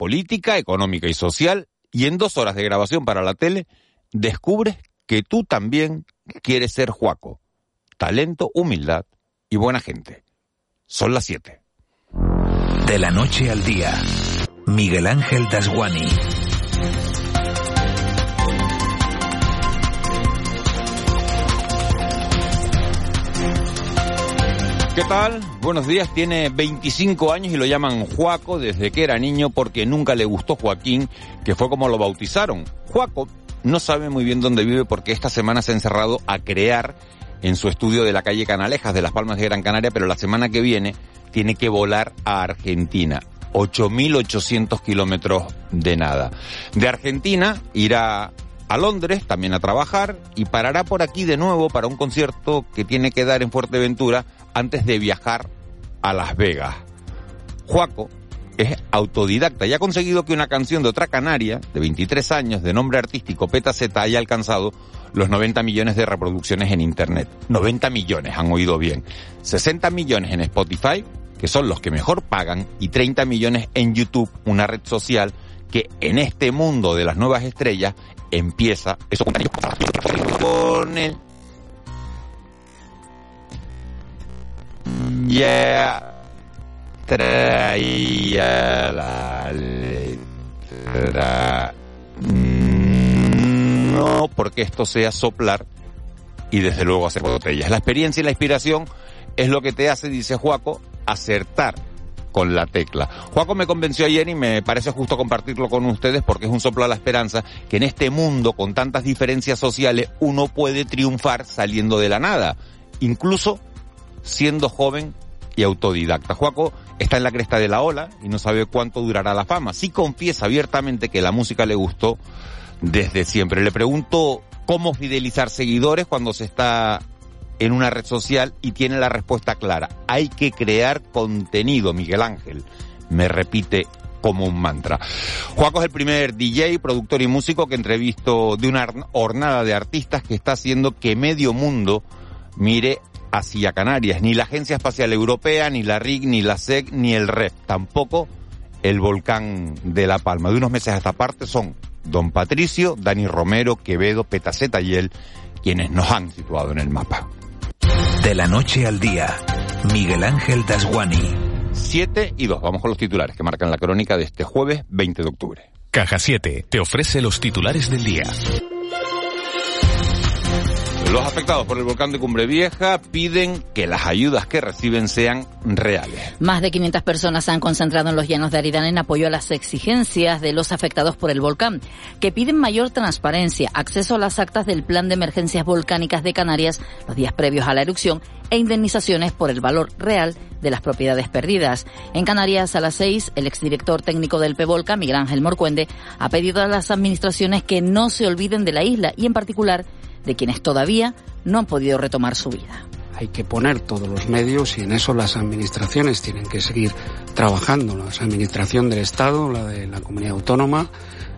política, económica y social, y en dos horas de grabación para la tele, descubres que tú también quieres ser Juaco. Talento, humildad y buena gente. Son las siete. De la noche al día, Miguel Ángel Dasguani. ¿Qué tal? Buenos días. Tiene 25 años y lo llaman Juaco desde que era niño porque nunca le gustó Joaquín, que fue como lo bautizaron. Juaco no sabe muy bien dónde vive porque esta semana se ha encerrado a crear en su estudio de la calle Canalejas de Las Palmas de Gran Canaria, pero la semana que viene tiene que volar a Argentina. 8.800 kilómetros de nada. De Argentina irá a Londres también a trabajar y parará por aquí de nuevo para un concierto que tiene que dar en Fuerteventura antes de viajar a Las Vegas. Juaco es autodidacta y ha conseguido que una canción de otra canaria, de 23 años, de nombre artístico Peta Z, haya alcanzado los 90 millones de reproducciones en Internet. 90 millones, han oído bien. 60 millones en Spotify, que son los que mejor pagan, y 30 millones en YouTube, una red social que en este mundo de las nuevas estrellas empieza, eso con el ya traía la letra. No porque esto sea soplar y desde luego hacer botellas. La experiencia y la inspiración es lo que te hace, dice Juaco, acertar con la tecla. Juaco me convenció ayer y me parece justo compartirlo con ustedes porque es un soplo a la esperanza que en este mundo con tantas diferencias sociales uno puede triunfar saliendo de la nada, incluso siendo joven y autodidacta. Juaco está en la cresta de la ola y no sabe cuánto durará la fama. Sí confiesa abiertamente que la música le gustó desde siempre. Le pregunto cómo fidelizar seguidores cuando se está en una red social y tiene la respuesta clara. Hay que crear contenido, Miguel Ángel. Me repite como un mantra. Juaco es el primer DJ, productor y músico que entrevisto de una hornada de artistas que está haciendo que medio mundo mire hacia Canarias. Ni la Agencia Espacial Europea, ni la RIC, ni la SEC, ni el REP. Tampoco el volcán de La Palma. De unos meses a esta parte son Don Patricio, Dani Romero, Quevedo, Petaceta y él quienes nos han situado en el mapa. De la noche al día, Miguel Ángel Dasguani. 7 y 2. Vamos con los titulares que marcan la crónica de este jueves 20 de octubre. Caja 7 te ofrece los titulares del día. Los afectados por el volcán de Cumbre Vieja piden que las ayudas que reciben sean reales. Más de 500 personas se han concentrado en los llanos de Aridane en apoyo a las exigencias de los afectados por el volcán, que piden mayor transparencia, acceso a las actas del Plan de Emergencias Volcánicas de Canarias los días previos a la erupción e indemnizaciones por el valor real de las propiedades perdidas. En Canarias, a las seis, el exdirector técnico del PEVOLCA, Miguel Ángel Morcuende, ha pedido a las administraciones que no se olviden de la isla y, en particular, de quienes todavía no han podido retomar su vida. Hay que poner todos los medios y en eso las administraciones tienen que seguir trabajando, la administración del Estado, la de la comunidad autónoma,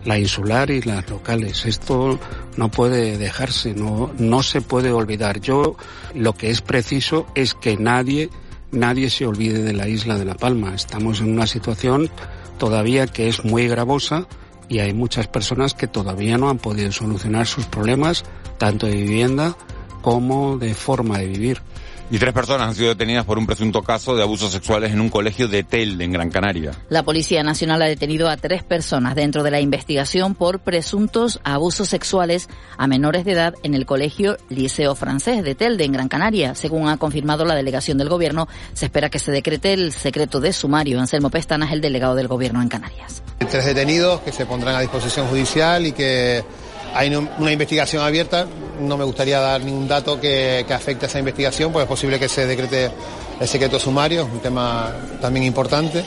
la insular y las locales. Esto no puede dejarse, no, no se puede olvidar. Yo lo que es preciso es que nadie, nadie se olvide de la isla de La Palma. Estamos en una situación todavía que es muy gravosa y hay muchas personas que todavía no han podido solucionar sus problemas, tanto de vivienda como de forma de vivir. Y tres personas han sido detenidas por un presunto caso de abusos sexuales en un colegio de Telde, en Gran Canaria. La Policía Nacional ha detenido a tres personas dentro de la investigación por presuntos abusos sexuales a menores de edad en el colegio Liceo Francés de Telde, en Gran Canaria. Según ha confirmado la delegación del Gobierno, se espera que se decrete el secreto de sumario. Anselmo Pestana es el delegado del Gobierno en Canarias. Tres detenidos que se pondrán a disposición judicial y que hay una investigación abierta, no me gustaría dar ningún dato que, afecte a esa investigación, pues es posible que se decrete el secreto sumario, es un tema también importante.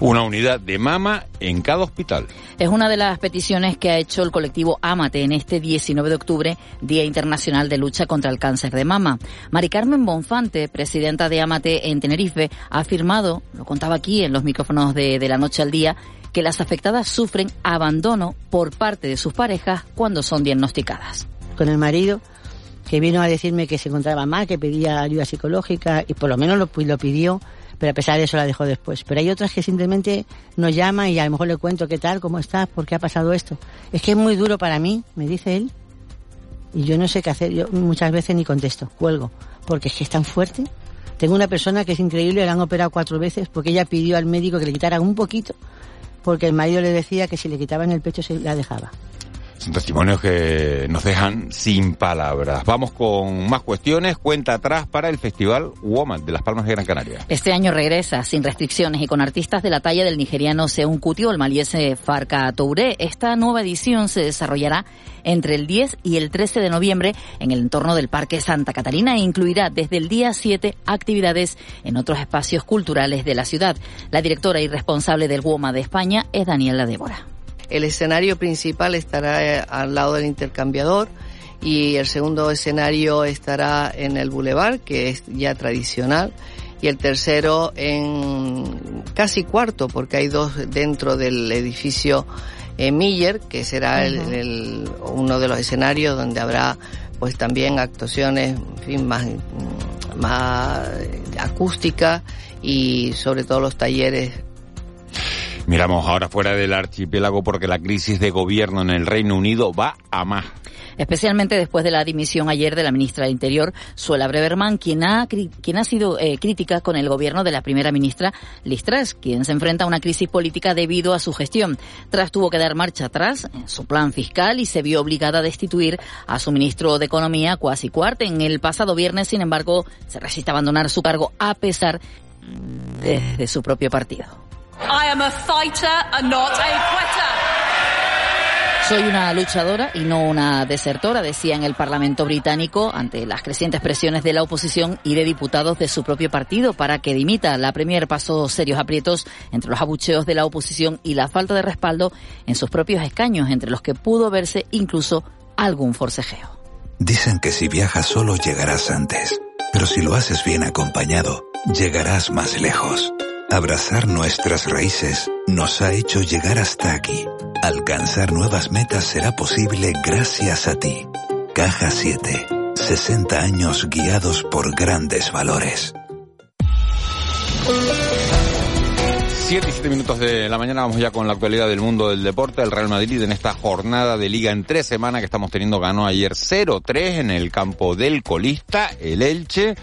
Una unidad de mama en cada hospital. Es una de las peticiones que ha hecho el colectivo Amate en este 19 de octubre, Día Internacional de Lucha contra el Cáncer de Mama. Mari Carmen Bonfante, presidenta de Amate en Tenerife, ha afirmado, lo contaba aquí en los micrófonos de, de la noche al día, que las afectadas sufren abandono por parte de sus parejas cuando son diagnosticadas. Con el marido que vino a decirme que se encontraba mal, que pedía ayuda psicológica y por lo menos lo, pidió, pero a pesar de eso la dejó después. Pero hay otras que simplemente nos llaman y a lo mejor le cuento qué tal, cómo estás, por qué ha pasado esto. Es que es muy duro para mí, me dice él, y yo no sé qué hacer. Yo muchas veces ni contesto, cuelgo, porque es que es tan fuerte. Tengo una persona que es increíble, la han operado cuatro veces porque ella pidió al médico que le quitaran un poquito, porque el marido le decía que si le quitaban el pecho se la dejaba. Son testimonios que nos dejan sin palabras. Vamos con más cuestiones. Cuenta atrás para el Festival Woman de Las Palmas de Gran Canaria. Este año regresa sin restricciones y con artistas de la talla del nigeriano Seun Kuti o el maliese Farka Touré. Esta nueva edición se desarrollará entre el 10 y el 13 de noviembre en el entorno del Parque Santa Catalina e incluirá desde el día 7 actividades en otros espacios culturales de la ciudad. La directora y responsable del WOMA de España es Daniela Débora. El escenario principal estará eh, al lado del intercambiador y el segundo escenario estará en el Boulevard, que es ya tradicional, y el tercero en casi cuarto, porque hay dos dentro del edificio eh, Miller, que será el, el, uno de los escenarios donde habrá pues también actuaciones en fin, más, más acústicas y sobre todo los talleres Miramos ahora fuera del archipiélago porque la crisis de gobierno en el Reino Unido va a más especialmente después de la dimisión ayer de la ministra de Interior, Suela Breverman, quien ha, quien ha sido eh, crítica con el gobierno de la primera ministra Liz Truss, quien se enfrenta a una crisis política debido a su gestión. Truss tuvo que dar marcha atrás en su plan fiscal y se vio obligada a destituir a su ministro de Economía, Kwasi Cuart. En el pasado viernes, sin embargo, se resiste a abandonar su cargo a pesar de, de su propio partido. I am a fighter and not a quitter. Soy una luchadora y no una desertora, decía en el Parlamento británico ante las crecientes presiones de la oposición y de diputados de su propio partido para que dimita. La Premier pasó serios aprietos entre los abucheos de la oposición y la falta de respaldo en sus propios escaños, entre los que pudo verse incluso algún forcejeo. Dicen que si viajas solo llegarás antes, pero si lo haces bien acompañado, llegarás más lejos. Abrazar nuestras raíces nos ha hecho llegar hasta aquí. Alcanzar nuevas metas será posible gracias a ti. Caja 7. 60 años guiados por grandes valores. 7 y 7 minutos de la mañana vamos ya con la actualidad del mundo del deporte. El Real Madrid en esta jornada de liga en tres semanas que estamos teniendo ganó ayer 0-3 en el campo del colista, el Elche.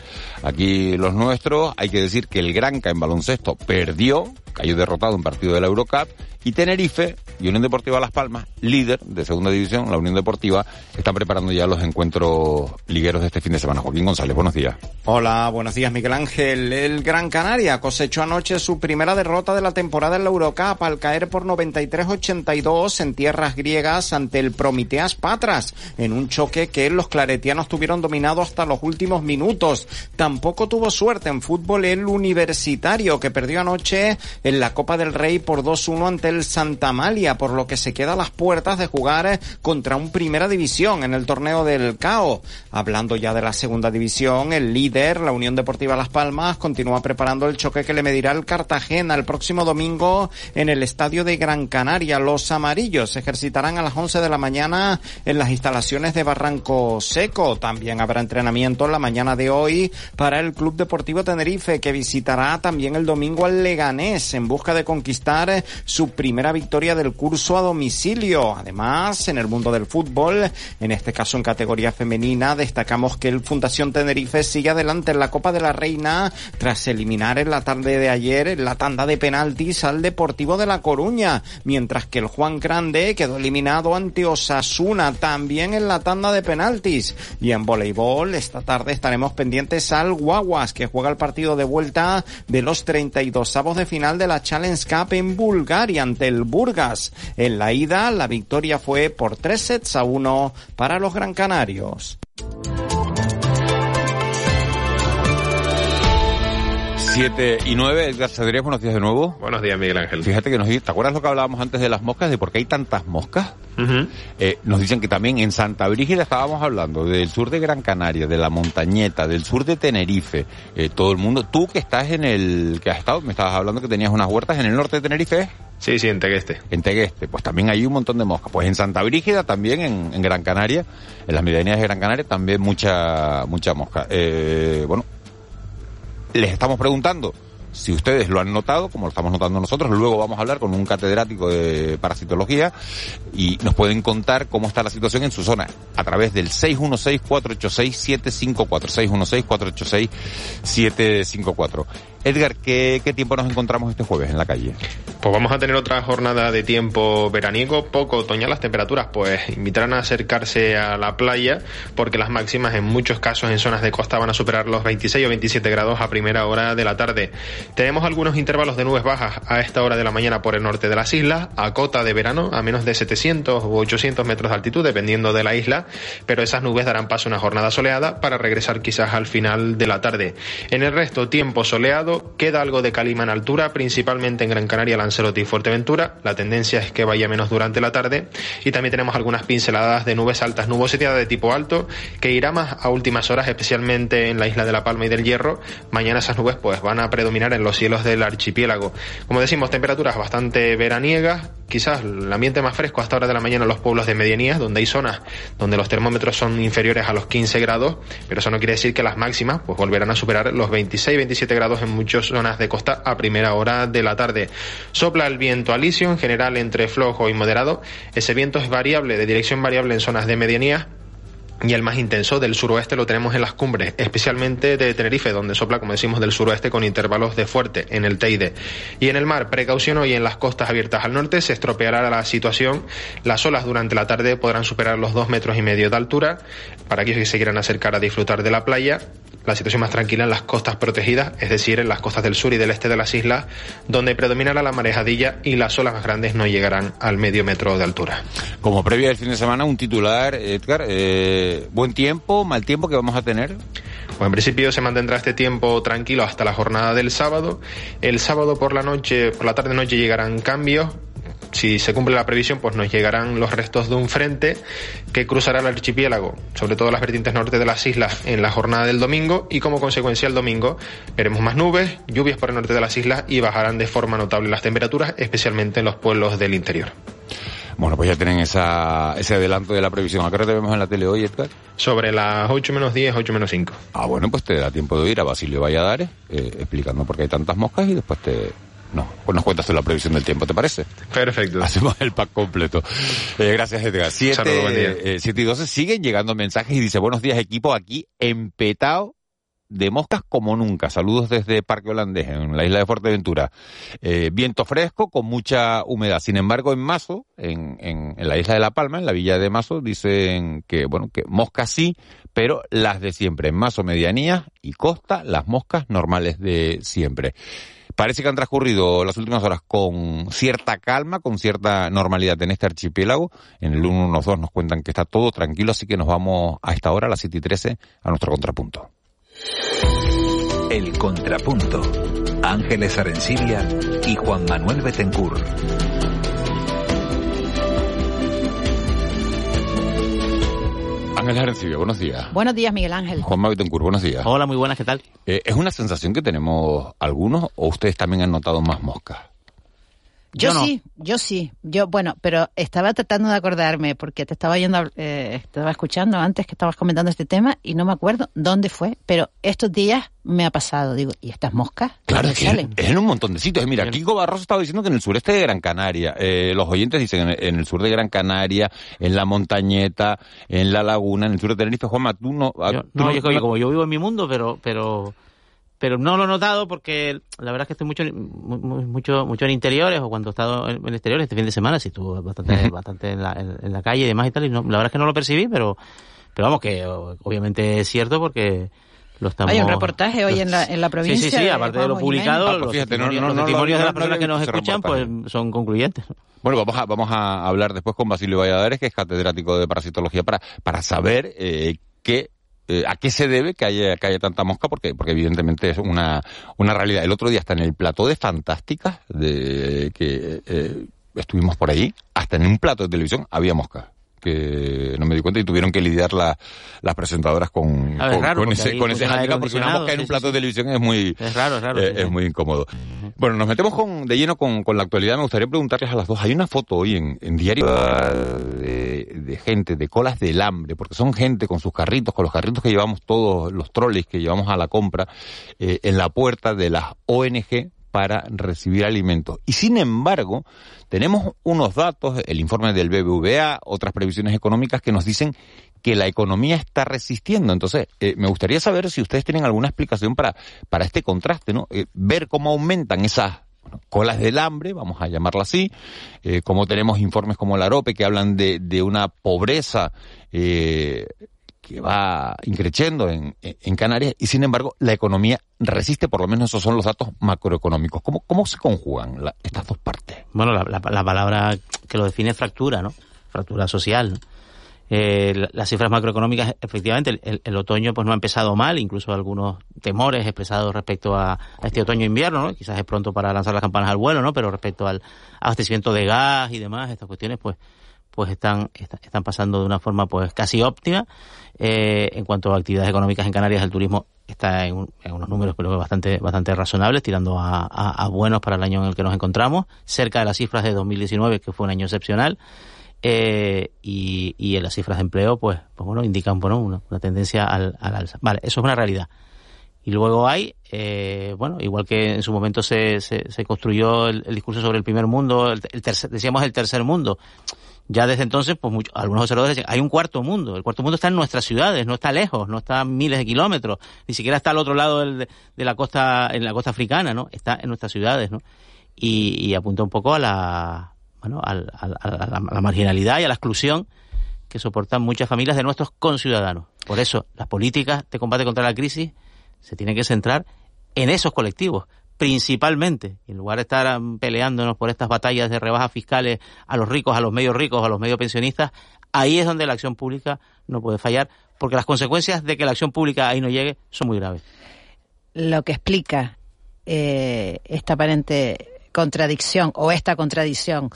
Aquí los nuestros, hay que decir que el Granca en baloncesto perdió, cayó derrotado en partido de la Eurocup y Tenerife Unión Deportiva Las Palmas, líder de segunda división, la Unión Deportiva, están preparando ya los encuentros ligueros de este fin de semana. Joaquín González, buenos días. Hola, buenos días Miguel Ángel. El Gran Canaria cosechó anoche su primera derrota de la temporada en la Eurocup al caer por 93-82 en tierras griegas ante el Promiteas Patras, en un choque que los claretianos tuvieron dominado hasta los últimos minutos. Tampoco tuvo suerte en fútbol el universitario que perdió anoche en la Copa del Rey por 2-1 ante el Santa Malia, por lo que se queda a las puertas de jugar contra un primera división en el torneo del CAO. Hablando ya de la segunda división, el líder, la Unión Deportiva Las Palmas, continúa preparando el choque que le medirá el Cartagena el próximo domingo en el estadio de Gran Canaria. Los amarillos se ejercitarán a las 11 de la mañana en las instalaciones de Barranco Seco. También habrá entrenamiento en la mañana de hoy para el Club Deportivo Tenerife que visitará también el domingo al Leganés en busca de conquistar su primera victoria del curso a domicilio. Además, en el mundo del fútbol, en este caso en categoría femenina, destacamos que el Fundación Tenerife sigue adelante en la Copa de la Reina tras eliminar en la tarde de ayer la tanda de penaltis al Deportivo de La Coruña, mientras que el Juan Grande quedó eliminado ante Osasuna también en la tanda de penaltis. Y en voleibol, esta tarde estaremos pendientes al Guaguas, que juega el partido de vuelta de los 32 avos de final de la Challenge Cup en Bulgaria ante el Burgas. En la ida, la victoria fue por tres sets a uno para los Gran Canarios. 7 y 9, Edgar Cedrías, buenos días de nuevo. Buenos días, Miguel Ángel. Fíjate que nos ¿te acuerdas lo que hablábamos antes de las moscas, de por qué hay tantas moscas? Eh, nos dicen que también en Santa Brígida estábamos hablando del sur de Gran Canaria, de la montañeta, del sur de Tenerife, eh, todo el mundo. Tú que estás en el, que has estado, me estabas hablando que tenías unas huertas en el norte de Tenerife. Sí, sí, en Tegueste. En Tegueste, pues también hay un montón de moscas. Pues en Santa Brígida también, en, en Gran Canaria, en las medianías de Gran Canaria también mucha, mucha mosca. Eh, bueno, les estamos preguntando si ustedes lo han notado, como lo estamos notando nosotros, luego vamos a hablar con un catedrático de parasitología y nos pueden contar cómo está la situación en su zona a través del 616-486-754. 616-486-754. Edgar, ¿qué, ¿qué tiempo nos encontramos este jueves en la calle? Pues vamos a tener otra jornada de tiempo veraniego, poco otoñal. Las temperaturas pues invitarán a acercarse a la playa porque las máximas en muchos casos en zonas de costa van a superar los 26 o 27 grados a primera hora de la tarde. Tenemos algunos intervalos de nubes bajas a esta hora de la mañana por el norte de las islas, a cota de verano a menos de 700 u 800 metros de altitud dependiendo de la isla, pero esas nubes darán paso a una jornada soleada para regresar quizás al final de la tarde. En el resto, tiempo soleado, queda algo de calima en altura, principalmente en Gran Canaria, Lanzarote y Fuerteventura. La tendencia es que vaya menos durante la tarde. Y también tenemos algunas pinceladas de nubes altas, nubosidad de tipo alto, que irá más a últimas horas, especialmente en la isla de La Palma y del Hierro. Mañana esas nubes pues van a predominar en los cielos del archipiélago. Como decimos, temperaturas bastante veraniegas, quizás el ambiente más fresco hasta hora de la mañana en los pueblos de medianías, donde hay zonas donde los termómetros son inferiores a los 15 grados, pero eso no quiere decir que las máximas pues volverán a superar los 26-27 grados en muchas zonas de costa a primera hora de la tarde. Sopla el viento alisio, en general entre flojo y moderado. Ese viento es variable, de dirección variable en zonas de medianías, y el más intenso del suroeste lo tenemos en las cumbres, especialmente de Tenerife, donde sopla, como decimos, del suroeste con intervalos de fuerte en el Teide. Y en el mar, precaución hoy en las costas abiertas al norte, se estropeará la situación. Las olas durante la tarde podrán superar los dos metros y medio de altura. Para aquellos que se quieran acercar a disfrutar de la playa, la situación más tranquila en las costas protegidas, es decir, en las costas del sur y del este de las islas, donde predominará la marejadilla y las olas más grandes no llegarán al medio metro de altura. Como previa del fin de semana, un titular, Edgar, eh, buen tiempo, mal tiempo que vamos a tener. Pues en principio se mantendrá este tiempo tranquilo hasta la jornada del sábado. El sábado por la noche, por la tarde noche llegarán cambios, si se cumple la previsión, pues nos llegarán los restos de un frente que cruzará el archipiélago, sobre todo las vertientes norte de las islas, en la jornada del domingo y como consecuencia el domingo veremos más nubes, lluvias por el norte de las islas y bajarán de forma notable las temperaturas, especialmente en los pueblos del interior. Bueno, pues ya tienen esa, ese adelanto de la previsión. ¿A qué hora te vemos en la tele hoy, Edgar? Sobre las 8 menos 10, 8 menos 5. Ah, bueno, pues te da tiempo de ir a Basilio Valladares eh, explicando por qué hay tantas moscas y después te, no, pues nos cuentas tú la previsión del tiempo, ¿te parece? Perfecto. Hacemos el pack completo. Eh, gracias, Edgar. Siete, eh, siete y doce siguen llegando mensajes y dice, buenos días equipo, aquí empetado de moscas como nunca. Saludos desde Parque Holandés, en la isla de Fuerteventura. Eh, viento fresco con mucha humedad. Sin embargo, en Mazo, en, en, en, la isla de La Palma, en la villa de Mazo, dicen que, bueno, que moscas sí, pero las de siempre. En Mazo, medianías y costa, las moscas normales de siempre. Parece que han transcurrido las últimas horas con cierta calma, con cierta normalidad en este archipiélago. En el 112 nos cuentan que está todo tranquilo, así que nos vamos a esta hora, a las 7 y 13, a nuestro contrapunto. El contrapunto. Ángeles Arencibia y Juan Manuel Betencur. Ángel Arencibia, buenos días. Buenos días, Miguel Ángel. Juan Betancourt, buenos días. Hola, muy buenas, ¿qué tal? Eh, ¿Es una sensación que tenemos algunos o ustedes también han notado más moscas? Yo, yo no. sí, yo sí. Yo, bueno, pero estaba tratando de acordarme porque te estaba yendo, eh, estaba escuchando antes que estabas comentando este tema y no me acuerdo dónde fue, pero estos días me ha pasado. Digo, ¿y estas moscas? Claro, es que salen? es en un montón de sitios. Mira, Kiko Barroso estaba diciendo que en el sureste de Gran Canaria, eh, los oyentes dicen en, en, el sur de Gran Canaria, en la montañeta, en la laguna, en el sur de Tenerife. Juanma, tú no... Yo, tú no, no, yo, no... como yo vivo en mi mundo, pero... pero pero no lo he notado porque la verdad es que estoy mucho mucho mucho en interiores o cuando he estado en, exteriores este fin de semana sí estuve bastante bastante en la, en, en la, calle y demás y tal y no, la verdad es que no lo percibí pero pero vamos que obviamente es cierto porque lo estamos... Hay un reportaje hoy en la, en la provincia. Sí, sí, sí, aparte de lo publicado, ah, pues fíjate, los, no, no, los no, testimonios no, de las personas que nos escuchan pues son concluyentes. Bueno, vamos a, vamos a hablar después con Basilio Valladares, que es catedrático de parasitología, para, para saber eh, qué eh, a qué se debe que haya, que haya tanta mosca, porque, porque evidentemente es una, una realidad. El otro día hasta en el plató de Fantásticas, de, que eh, estuvimos por ahí, hasta en un plato de televisión había mosca que no me di cuenta y tuvieron que lidiar la, las presentadoras con, A ver, con, raro, con porque ese, con ese hándicap, porque una mosca en un sí, plato de televisión es muy, Es raro, es raro. eh, sí, es sí. muy incómodo. Bueno, nos metemos con, de lleno con, con la actualidad. Me gustaría preguntarles a las dos. Hay una foto hoy en, en diario de, de gente, de colas del hambre, porque son gente con sus carritos, con los carritos que llevamos todos, los troles que llevamos a la compra, eh, en la puerta de las ONG para recibir alimentos. Y sin embargo, tenemos unos datos, el informe del BBVA, otras previsiones económicas que nos dicen que la economía está resistiendo. Entonces, eh, me gustaría saber si ustedes tienen alguna explicación para, para este contraste, ¿no? Eh, ver cómo aumentan esas colas del hambre, vamos a llamarla así, eh, como tenemos informes como el AROPE que hablan de, de una pobreza eh, que va increciendo en, en Canarias y sin embargo la economía resiste, por lo menos esos son los datos macroeconómicos. ¿Cómo, cómo se conjugan estas dos partes? Bueno, la, la- la palabra que lo define es fractura, ¿no? Fractura social. Eh, la- las cifras macroeconómicas, efectivamente, el, otoño pues no ha empezado mal, incluso algunos temores expresados respecto a, este otoño-invierno, ¿no? Quizás es pronto para lanzar las campanas al vuelo, ¿no? Pero respecto al abastecimiento de gas y demás, estas cuestiones, pues pues están, está- están pasando de una forma pues casi óptima. Eh, en cuanto a actividades económicas en Canarias, el turismo está en, un- en unos números que bastante, bastante razonables, tirando a buenos para el año en el que nos encontramos, cerca de las cifras de 2019, que fue un año excepcional. Eh, y, y en las cifras de empleo, pues, pues bueno, indican bueno, una, una tendencia al, al alza. Vale, eso es una realidad. Y luego hay, eh, bueno, igual que en su momento se, se, construyó el, discurso sobre el primer mundo, el, tercer- decíamos el tercer mundo. Ya desde entonces, pues muchos, algunos observadores dicen, hay un cuarto mundo. El cuarto mundo está en nuestras ciudades, no está lejos, no está a miles de kilómetros, ni siquiera está al otro lado del- de, la costa, en la costa africana, ¿no? Está en nuestras ciudades, ¿no? Y apunta un poco a la, a la marginalidad y a la exclusión que soportan muchas familias de nuestros conciudadanos. Por eso, las políticas de combate contra la crisis se tienen que centrar en esos colectivos, principalmente, en lugar de estar um, peleándonos por estas batallas de rebajas fiscales a los ricos, a los medios ricos, a los medios pensionistas, ahí es donde la acción pública no puede fallar, porque las consecuencias de que la acción pública ahí no llegue son muy graves. lo que explica eh, esta aparente contradicción o esta contradicción,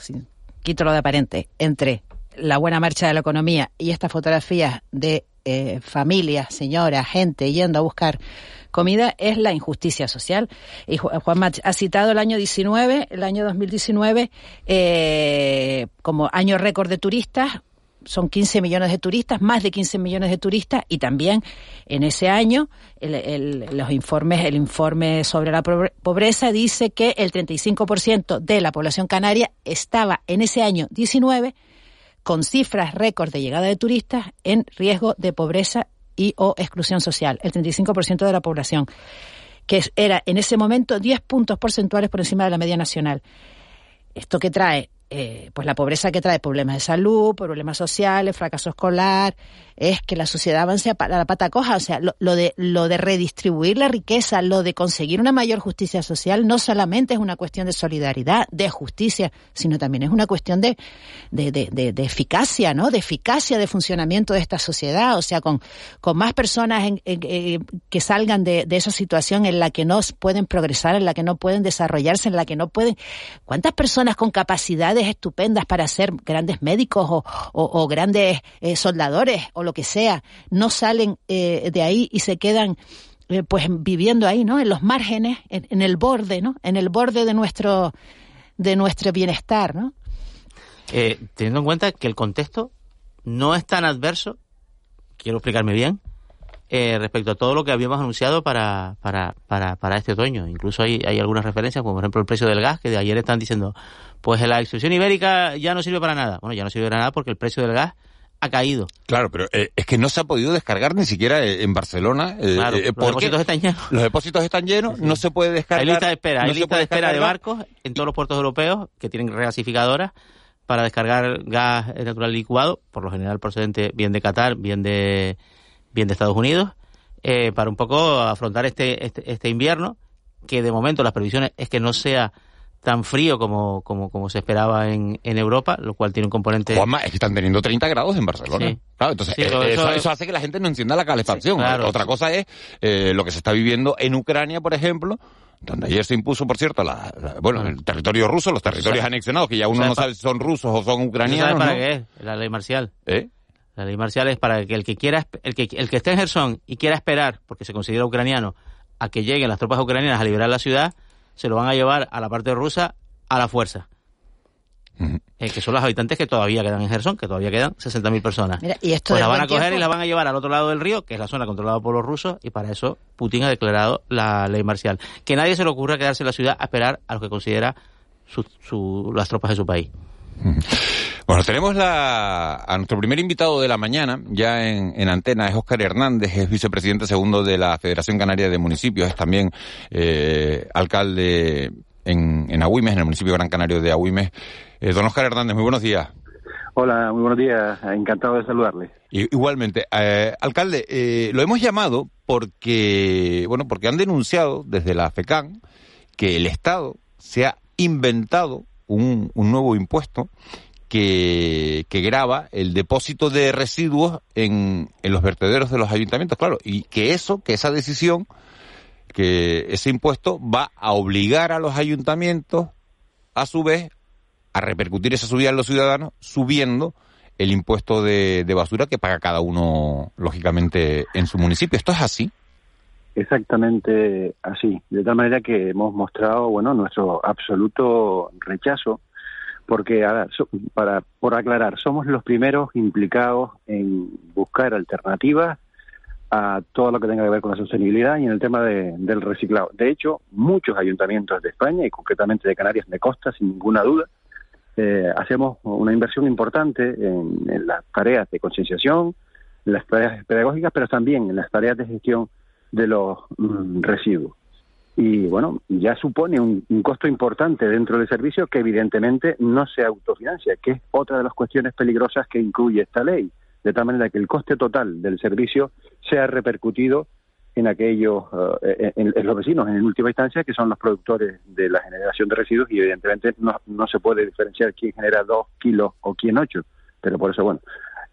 quito lo de aparente, entre la buena marcha de la economía y estas fotografías de eh, familias, señoras, gente yendo a buscar comida es la injusticia social. Y Ju- Juanma ha citado el año 19, el año 2019, eh, como año récord de turistas, son 15 millones de turistas, más de 15 millones de turistas, y también en ese año el, los informes, el informe sobre la pobre- pobreza dice que el 35% de la población canaria estaba en ese año 19 con cifras récord de llegada de turistas en riesgo de pobreza y o exclusión social, el 35% de la población, que era en ese momento 10 puntos porcentuales por encima de la media nacional. ¿Esto que trae? Eh, pues la pobreza que trae problemas de salud, problemas sociales, fracaso escolar, es que la sociedad avance a la pata coja. O sea, lo, de, lo de redistribuir la riqueza, lo de conseguir una mayor justicia social, no solamente es una cuestión de solidaridad, de justicia, sino también es una cuestión de, de, de, de- de eficacia, ¿no? De eficacia de funcionamiento de esta sociedad. O sea, con, con más personas en- en- eh, que salgan de, de esa situación en la que no pueden progresar, en la que no pueden desarrollarse, en la que no pueden. ¿Cuántas personas con capacidades estupendas para ser grandes médicos o, o- grandes eh, soldadores lo que sea no salen eh, de ahí y se quedan eh, pues viviendo ahí, ¿no? En los márgenes, en, en el borde, ¿no? En el borde de nuestro de nuestro bienestar, ¿no? Eh, teniendo en cuenta que el contexto no es tan adverso, quiero explicarme bien, eh, respecto a todo lo que habíamos anunciado para, para, para, para este otoño. Incluso hay, hay algunas referencias, como por ejemplo el precio del gas, que de ayer están diciendo, pues la extrusión ibérica ya no sirve para nada. Bueno, ya no sirve para nada porque el precio del gas ha caído. Claro, pero eh, es que no se ha podido descargar ni siquiera eh, en Barcelona. eh, Claro, eh, los depósitos están llenos. Los depósitos están llenos, no se puede descargar. Hay lista de espera, no hay lista de espera de barcos en todos los puertos europeos que tienen regasificadoras para descargar gas natural licuado, por lo general procedente bien de Qatar, bien de bien de Estados Unidos, eh, para un poco afrontar este, este este invierno que de momento las previsiones es que no sea tan frío como, como, como se esperaba en, en Europa, lo cual tiene un componente... Juanma, es que están teniendo 30 grados en Barcelona. Sí. Claro, entonces Sí, eh, eso, eso- eso hace que la gente no encienda la calefacción. Sí, claro. Otra cosa es eh, lo que se está viviendo en Ucrania, por ejemplo, donde ayer se impuso, por cierto, la, la- bueno, el territorio ruso, los territorios anexionados, que ya uno ¿sabe no sabe si son rusos o son ¿Eso ucranianos. ¿Sabes para ¿no? qué es? La ley marcial. ¿Eh? La ley marcial es para que el que quiera, el que, el que esté en Gerson y quiera esperar, porque se considera ucraniano, a que lleguen las tropas ucranianas a liberar la ciudad, se lo van a llevar a la parte rusa a la fuerza. Eh, que son los habitantes que todavía quedan en Gerson, que todavía quedan 60.000 personas. Mira, y esto pues la van a coger tiempo- y la van a llevar al otro lado del río, que es la zona controlada por los rusos, y para eso Putin ha declarado la ley marcial. Que nadie se le ocurra quedarse en la ciudad a esperar a lo que considera su- su- las tropas de su país. Bueno, tenemos la, a nuestro primer invitado de la mañana, ya en, en antena, es Óscar Hernández, es vicepresidente segundo de la Federación Canaria de Municipios, es también eh, alcalde en, en Agüimes, en el municipio Gran Canario de Agüimes. Eh, don Óscar Hernández, muy buenos días. Hola, muy buenos días. Encantado de saludarle. Igualmente, eh, alcalde, eh, lo hemos llamado porque, bueno, porque han denunciado desde la FECAN que el Estado se ha inventado un, un nuevo impuesto que, que grava el depósito de residuos en, en los vertederos de los ayuntamientos, claro, y que eso, que esa decisión, que ese impuesto va a obligar a los ayuntamientos, a su vez, a repercutir esa subida en los ciudadanos, subiendo el impuesto de, de basura que paga cada uno, lógicamente, en su municipio. ¿Esto es así? Exactamente así. De tal manera que hemos mostrado, bueno, nuestro absoluto rechazo, porque, a ver, so- para, por aclarar, somos los primeros implicados en buscar alternativas a todo lo que tenga que ver con la sostenibilidad y en el tema de- del reciclado. De hecho, muchos ayuntamientos de España y concretamente de Canarias de Costa, sin ninguna duda, eh, hacemos una inversión importante en, en las tareas de concienciación, en las tareas pedagógicas, pero también en las tareas de gestión de los mm, residuos. Y bueno, ya supone un, un costo importante dentro del servicio que evidentemente no se autofinancia, que es otra de las cuestiones peligrosas que incluye esta ley, de tal manera que el coste total del servicio sea repercutido en aquellos, eh, en, en los vecinos, en última instancia, que son los productores de la generación de residuos y evidentemente no, no se puede diferenciar quién genera dos kilos o quién ocho. Pero por eso, bueno,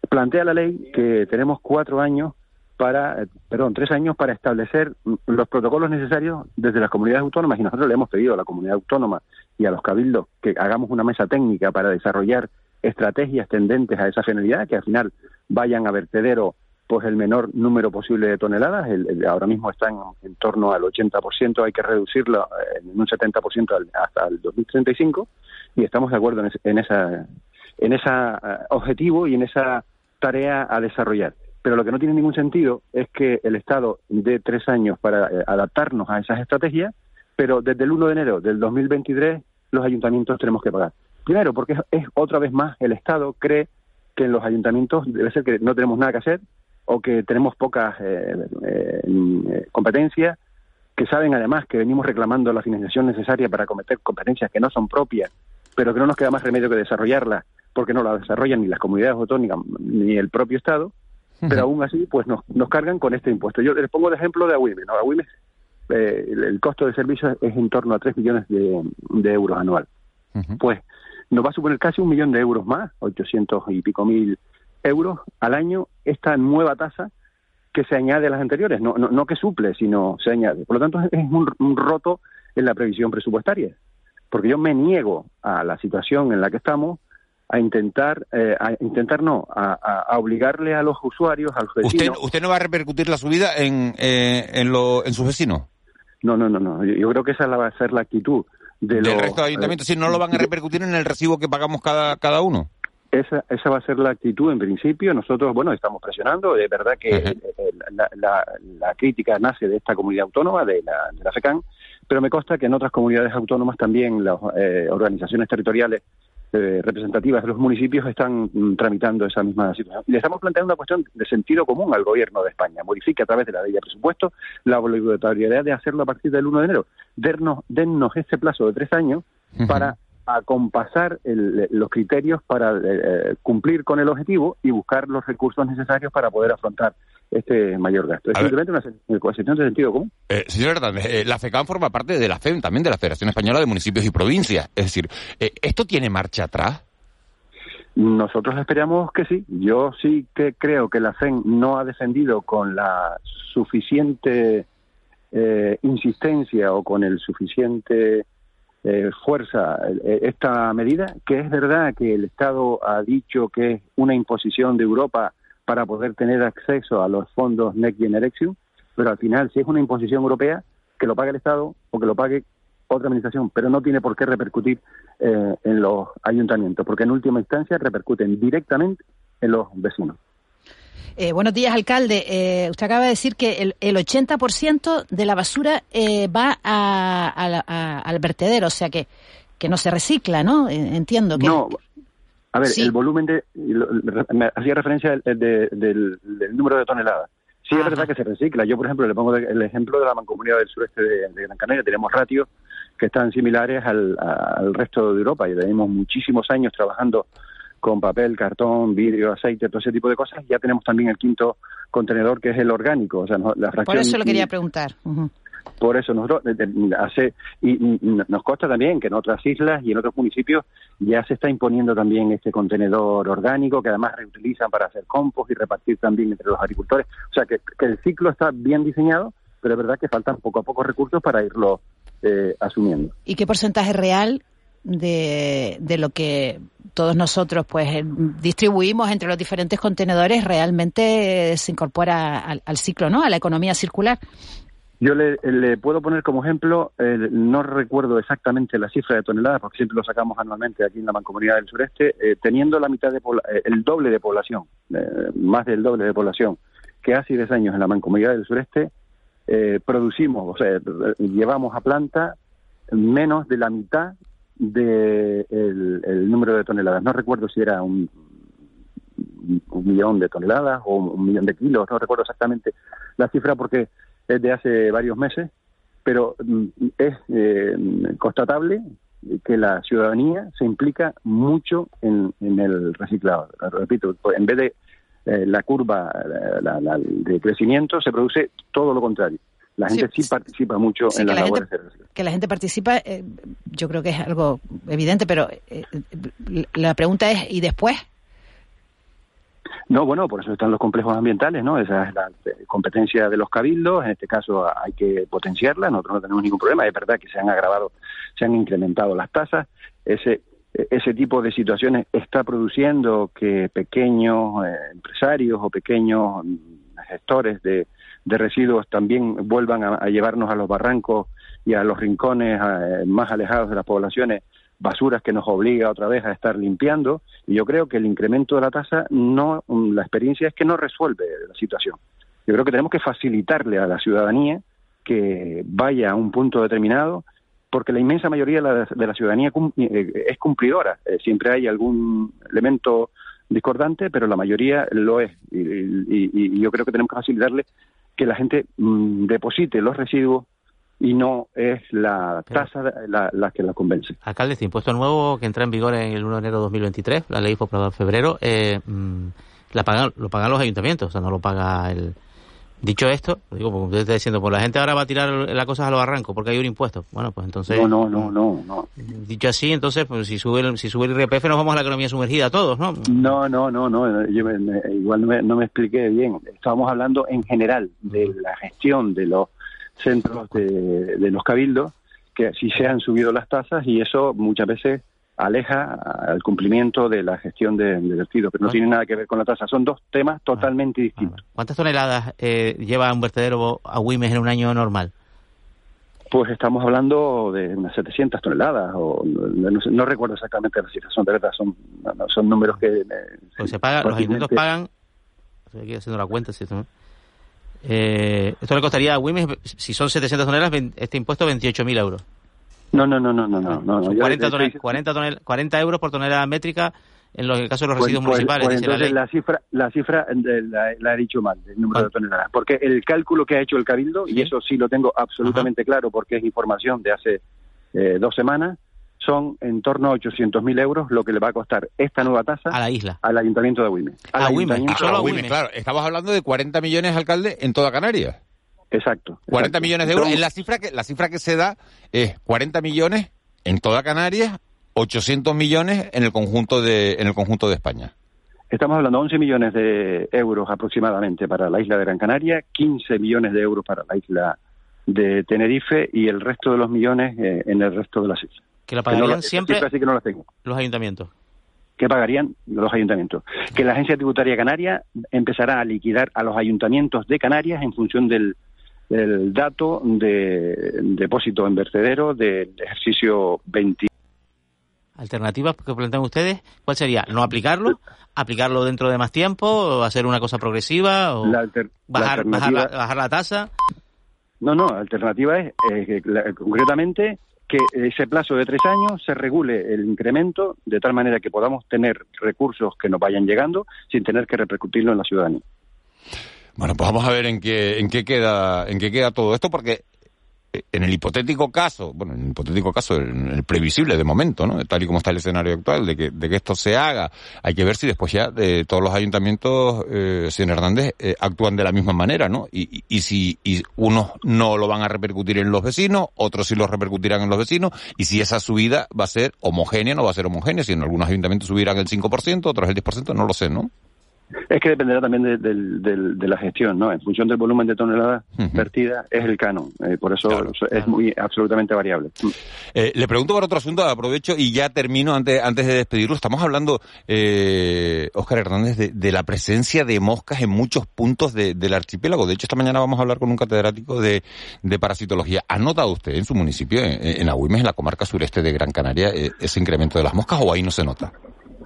plantea la ley que tenemos cuatro años para, eh, perdón, tres años para establecer los protocolos necesarios desde las comunidades autónomas y nosotros le hemos pedido a la comunidad autónoma y a los cabildos que hagamos una mesa técnica para desarrollar estrategias tendentes a esa finalidad, que al final vayan a vertedero pues el menor número posible de toneladas. El- ahora mismo están en torno al 80%, hay que reducirlo eh, en un 70% al- hasta el 2035 y estamos de acuerdo en, ese- en esa en ese objetivo y en esa tarea a desarrollar. Pero lo que no tiene ningún sentido es que el Estado dé tres años para eh, adaptarnos a esas estrategias, pero desde el 1 de enero del 2023 los ayuntamientos tenemos que pagar. Primero, porque es, otra vez más el Estado cree que en los ayuntamientos debe ser que no tenemos nada que hacer o que tenemos pocas eh, eh, eh, competencias, que saben además que venimos reclamando la financiación necesaria para cometer competencias que no son propias, pero que no nos queda más remedio que desarrollarlas, porque no las desarrollan ni las comunidades autónomas ni el propio Estado, pero aún así pues nos, nos cargan con este impuesto. Yo les pongo de ejemplo de Agüimes. ¿no? Agüimes, eh, el, el costo de servicios es en torno a 3 millones de, de euros anual. Pues nos va a suponer casi un millón de euros más, 800 y pico mil euros al año, esta nueva tasa que se añade a las anteriores, no, no, no que suple, sino se añade. Por lo tanto, es un, un roto en la previsión presupuestaria, porque yo me niego a la situación en la que estamos a intentar, eh, a intentar no, a, a- obligarle a los usuarios, a los ¿Usted, vecinos. usted no va a repercutir la subida en, eh, en, lo, en sus vecinos? No, no, no, no. Yo, yo creo que esa la va a ser la actitud de Del los, resto de ayuntamientos, si no lo van a de- repercutir en el recibo que pagamos cada, cada uno. Esa, esa va a ser la actitud en principio. Nosotros, bueno, estamos presionando. Es verdad que eh, la, la- la crítica nace de esta comunidad autónoma, de la, de la FECAN, pero me consta que en otras comunidades autónomas también las eh, organizaciones territoriales eh, representativas de los municipios están mm, tramitando esa misma situación. Y le estamos planteando una cuestión de sentido común al gobierno de España. Modifique a través de la ley de presupuesto la obligatoriedad de hacerlo a partir del 1 de enero. Dernos, dennos ese plazo de tres años para acompasar el- los criterios para eh, cumplir con el objetivo y buscar los recursos necesarios para poder afrontar este mayor gasto. Es A ver. simplemente una cuestión de sentido común. Eh, señor Hernández, eh, la FECAM forma parte de la FEM, también de la Federación Española de Municipios y Provincias. Es decir, eh, ¿esto tiene marcha atrás? Nosotros esperamos que sí. Yo sí que creo que la FEN no ha defendido con la suficiente eh, insistencia o con el suficiente eh, fuerza eh, esta medida, que es verdad que el Estado ha dicho que es una imposición de Europa para poder tener acceso a los fondos Next Generation, pero al final si es una imposición europea, que lo pague el Estado o que lo pague otra administración, pero no tiene por qué repercutir eh, en los ayuntamientos, porque en última instancia repercuten directamente en los vecinos. Eh, buenos días, alcalde. Eh, usted acaba de decir que el, el 80% de la basura eh, va a- a al vertedero, o sea que, que no se recicla, ¿no? Eh, Entiendo que. No, a ver, Sí. el volumen de. lo- Me hacía referencia del, de- del- del número de toneladas. Sí, es verdad que se recicla. Yo, por ejemplo, le pongo de- el ejemplo de la mancomunidad del sureste de, de Gran Canaria. Tenemos ratios que están similares al, al resto de Europa y tenemos muchísimos años trabajando con papel, cartón, vidrio, aceite, todo ese tipo de cosas. Ya tenemos también el quinto contenedor que es el orgánico, o sea, la fracción. Por eso lo quería preguntar. Por eso nosotros hace y y nos consta también que en otras islas y en otros municipios ya se está imponiendo también este contenedor orgánico que además reutilizan para hacer compost y repartir también entre los agricultores. O sea que, que el ciclo está bien diseñado, pero es verdad que faltan poco a poco recursos para irlo eh, asumiendo. ¿Y qué porcentaje real de, de lo que todos nosotros pues eh, distribuimos entre los diferentes contenedores realmente eh, se incorpora al, ciclo, ¿no? A la economía circular. Yo le, le puedo poner como ejemplo, eh, no recuerdo exactamente la cifra de toneladas, porque siempre lo sacamos anualmente aquí en la Mancomunidad del Sureste, teniendo la mitad de el doble de población, más del doble de población que hace 10 años en la Mancomunidad del Sureste, producimos, o sea, llevamos a planta menos de la mitad del de el número de toneladas. No recuerdo si era un, millón de toneladas o un millón de kilos, no recuerdo exactamente la cifra porque es de hace varios meses, pero mm, es eh, constatable que la ciudadanía se implica mucho en, en el reciclado. Repito, en vez de eh, la curva la- la- de crecimiento, se produce todo lo contrario. La gente sí, participa mucho sí, en las la labores gente- de. Que la gente participa, eh, yo creo que es algo evidente, pero eh, eh, la pregunta es, ¿y después? No, bueno, por eso están los complejos ambientales, ¿no? Esa es la eh, competencia de los cabildos, en este caso a- hay que potenciarla, nosotros no tenemos ningún problema, es verdad que se han agravado, se han incrementado las tasas, ese ese tipo de situaciones está produciendo que pequeños eh, empresarios o pequeños mm, gestores de, de residuos también vuelvan a, llevarnos a los barrancos y a los rincones eh, más alejados de las poblaciones basuras que nos obliga otra vez a estar limpiando. Y yo creo que el incremento de la tasa no mm, la experiencia es que no resuelve la situación. Yo creo que tenemos que facilitarle a la ciudadanía que vaya a un punto determinado porque la inmensa mayoría de la, de la ciudadanía eh, es cumplidora. Eh, siempre hay algún elemento discordante pero la mayoría lo es. Y yo creo que tenemos que facilitarle que la gente mm, deposite los residuos y no es la tasa la, la que la convence. Alcalde, este impuesto nuevo que entra en vigor en el 1 de enero de 2023, la ley fue aprobada en febrero, eh, mm, la pagan, lo pagan los ayuntamientos, o sea, no lo paga el... Dicho esto, digo porque usted está diciendo, pues la gente ahora va a tirar las cosas a los barrancos porque hay un impuesto. Bueno, pues entonces... no no no no no Dicho así, entonces, pues si sube el, si sube el IRPF nos vamos a la economía sumergida todos, ¿no? No, no, no, no. Yo me- me- igual no me, no me expliqué bien. Estábamos hablando en general de la gestión de los centros de, de los cabildos, que sí se han subido las tasas y eso muchas veces aleja al cumplimiento de la gestión de, de vertidos, pero no tiene nada que ver con la tasa. Son dos temas totalmente distintos. ¿Cuántas toneladas eh, lleva un vertedero a Wimes en un año normal? Pues estamos hablando de unas 700 toneladas, o no, no sé- no recuerdo exactamente las cifras, son de verdad, son, números que... eh, Pues se paga, los fácilmente- pagan, estoy aquí haciendo la cuenta, ¿no? Eh, esto le costaría a Wimes, si son 700 toneladas, este impuesto 28.000 euros. No, no, no, no, no, no. no, Son yo 40, estoy tonel- 40, tonel- 40 euros por tonelada métrica en los, en el caso de los Pues- residuos pues- municipales, pues entonces la cifra, la cifra de- la, la he dicho mal, el número de toneladas, porque el cálculo que ha hecho el Cabildo, y eso sí lo tengo absolutamente claro porque es información de hace eh, dos semanas, son en torno a 800.000 euros lo que le va a costar esta nueva tasa a la isla, al ayuntamiento de Agüime. A Agüime, solo Agüime, claro. Estamos hablando de 40 millones, alcalde, en toda Canarias. Exacto. 40 millones de euros. la cifra que la cifra que se da es 40 millones en toda Canarias, 800 millones en el conjunto de en el conjunto de España. Estamos hablando de 11 millones de euros aproximadamente para la isla de Gran Canaria, 15 millones de euros para la isla de Tenerife y el resto de los millones eh, en el resto de las islas. Que la pagarían siempre que no tengo. los ayuntamientos. Que pagarían los ayuntamientos. Que la Agencia Tributaria Canaria empezará a liquidar a los ayuntamientos de Canarias en función del, dato de depósito en vertedero del ejercicio 20. ¿Alternativas que plantean ustedes? ¿Cuál sería? ¿No aplicarlo? ¿Aplicarlo dentro de más tiempo? ¿O hacer una cosa progresiva? ¿O bajar, bajar, la, tasa? No, no, la alternativa es eh, concretamente que ese plazo de tres años se regule el incremento de tal manera que podamos tener recursos que nos vayan llegando sin tener que repercutirlo en la ciudadanía. Bueno, pues vamos a ver en qué, en qué queda, en qué queda todo esto, porque en el hipotético caso, bueno, en el hipotético caso, en el previsible de momento, ¿no? Tal y como está el escenario actual, de que, de que esto se haga, hay que ver si después ya de todos los ayuntamientos, eh, señor Hernández, eh, actúan de la misma manera, ¿no? Y, y, si y unos no lo van a repercutir en los vecinos, otros sí lo repercutirán en los vecinos, y si esa subida va a ser homogénea, no va a ser homogénea, si en algunos ayuntamientos subirán el 5%, otros el 10%, no lo sé, ¿no? Es que dependerá también de, la gestión, ¿no? En función del volumen de toneladas vertidas es el canon, eh, por eso es muy absolutamente variable. Eh, le pregunto por otro asunto, aprovecho y ya termino antes, antes de despedirlo. Estamos hablando, eh, Óscar Hernández, de, la presencia de moscas en muchos puntos del archipiélago. De hecho, esta mañana vamos a hablar con un catedrático de, parasitología. ¿Ha notado usted en su municipio, en, en Agüimes, en la comarca sureste de Gran Canaria, eh, ese incremento de las moscas o ahí no se nota?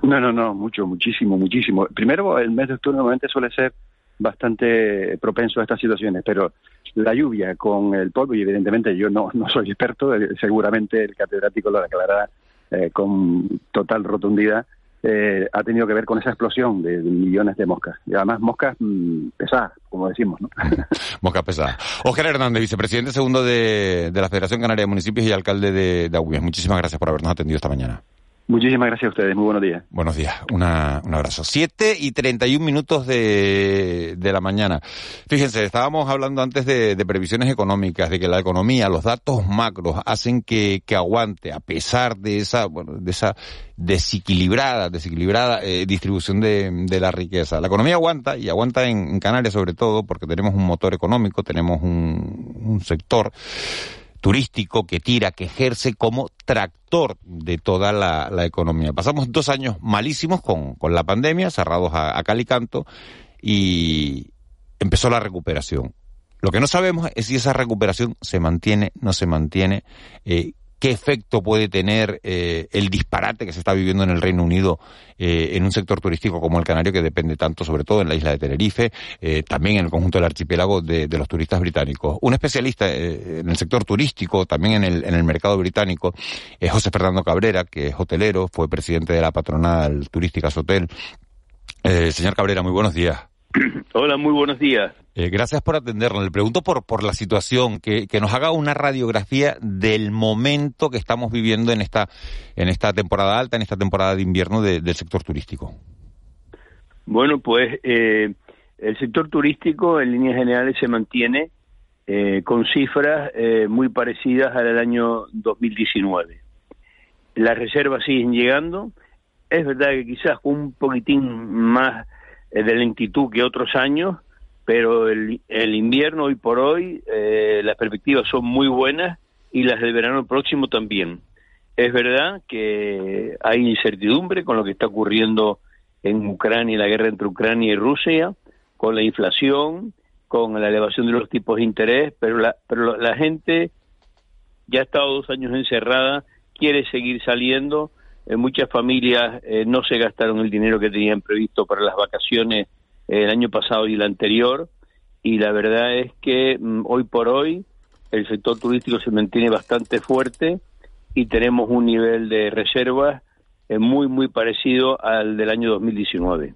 No, no, no, mucho, muchísimo, muchísimo. Primero, el mes de octubre normalmente suele ser bastante propenso a estas situaciones, pero la lluvia con el polvo, y evidentemente yo no, no soy experto, eh, seguramente el catedrático lo declarará eh, con total rotundidad, eh, ha tenido que ver con esa explosión de, millones de moscas. Y además moscas mm, pesadas, como decimos, ¿no? moscas pesadas. Oscar Hernández, vicepresidente segundo de, la Federación Canaria de Municipios y alcalde de, de Muchísimas gracias por habernos atendido esta mañana. Muchísimas gracias a ustedes, muy buenos días. Buenos días, Una, un abrazo. Siete y treinta y un minutos de, de la mañana. Fíjense, estábamos hablando antes de, de, previsiones económicas, de que la economía, los datos macros hacen que, que aguante, a pesar de esa, bueno, de esa desequilibrada, desequilibrada eh, distribución de, de, la riqueza. La economía aguanta, y aguanta en, en Canarias sobre todo, porque tenemos un motor económico, tenemos un, un sector turístico que tira, que ejerce como tractor de toda la, economía. Pasamos dos años malísimos con, con la pandemia, cerrados a, a cal y canto, y empezó la recuperación. Lo que no sabemos es si esa recuperación se mantiene, no se mantiene, eh, qué efecto puede tener eh, el disparate que se está viviendo en el Reino Unido eh, en un sector turístico como el canario que depende tanto, sobre todo en la isla de Tenerife, eh, también en el conjunto del archipiélago de, los turistas británicos. Un especialista en el sector turístico, también en el, en el mercado británico, es José Fernando Cabrera, que es hotelero, fue presidente de la patronal turística Sotel. señor Cabrera, muy buenos días. Hola, muy buenos días. Eh, gracias por atendernos. Le pregunto por, por la situación, que, que, nos haga una radiografía del momento que estamos viviendo en esta, en esta temporada alta, en esta temporada de invierno del sector turístico. Bueno, pues eh, el sector turístico en líneas generales se mantiene eh, con cifras muy parecidas al año 2019. Las reservas siguen llegando. Es verdad que quizás un poquitín más de lentitud que otros años, pero el, el invierno hoy por hoy eh, las perspectivas son muy buenas y las del verano próximo también. Es verdad que hay incertidumbre con lo que está ocurriendo en Ucrania, la guerra entre Ucrania y Rusia, con la inflación, con la elevación de los tipos de interés, pero la, pero la gente ya ha estado dos años encerrada, quiere seguir saliendo. Muchas familias eh, no se gastaron el dinero que tenían previsto para las vacaciones el año pasado y el anterior, y la verdad es que mm, hoy por hoy el sector turístico se mantiene bastante fuerte y tenemos un nivel de reservas eh, muy, muy parecido al del año 2019.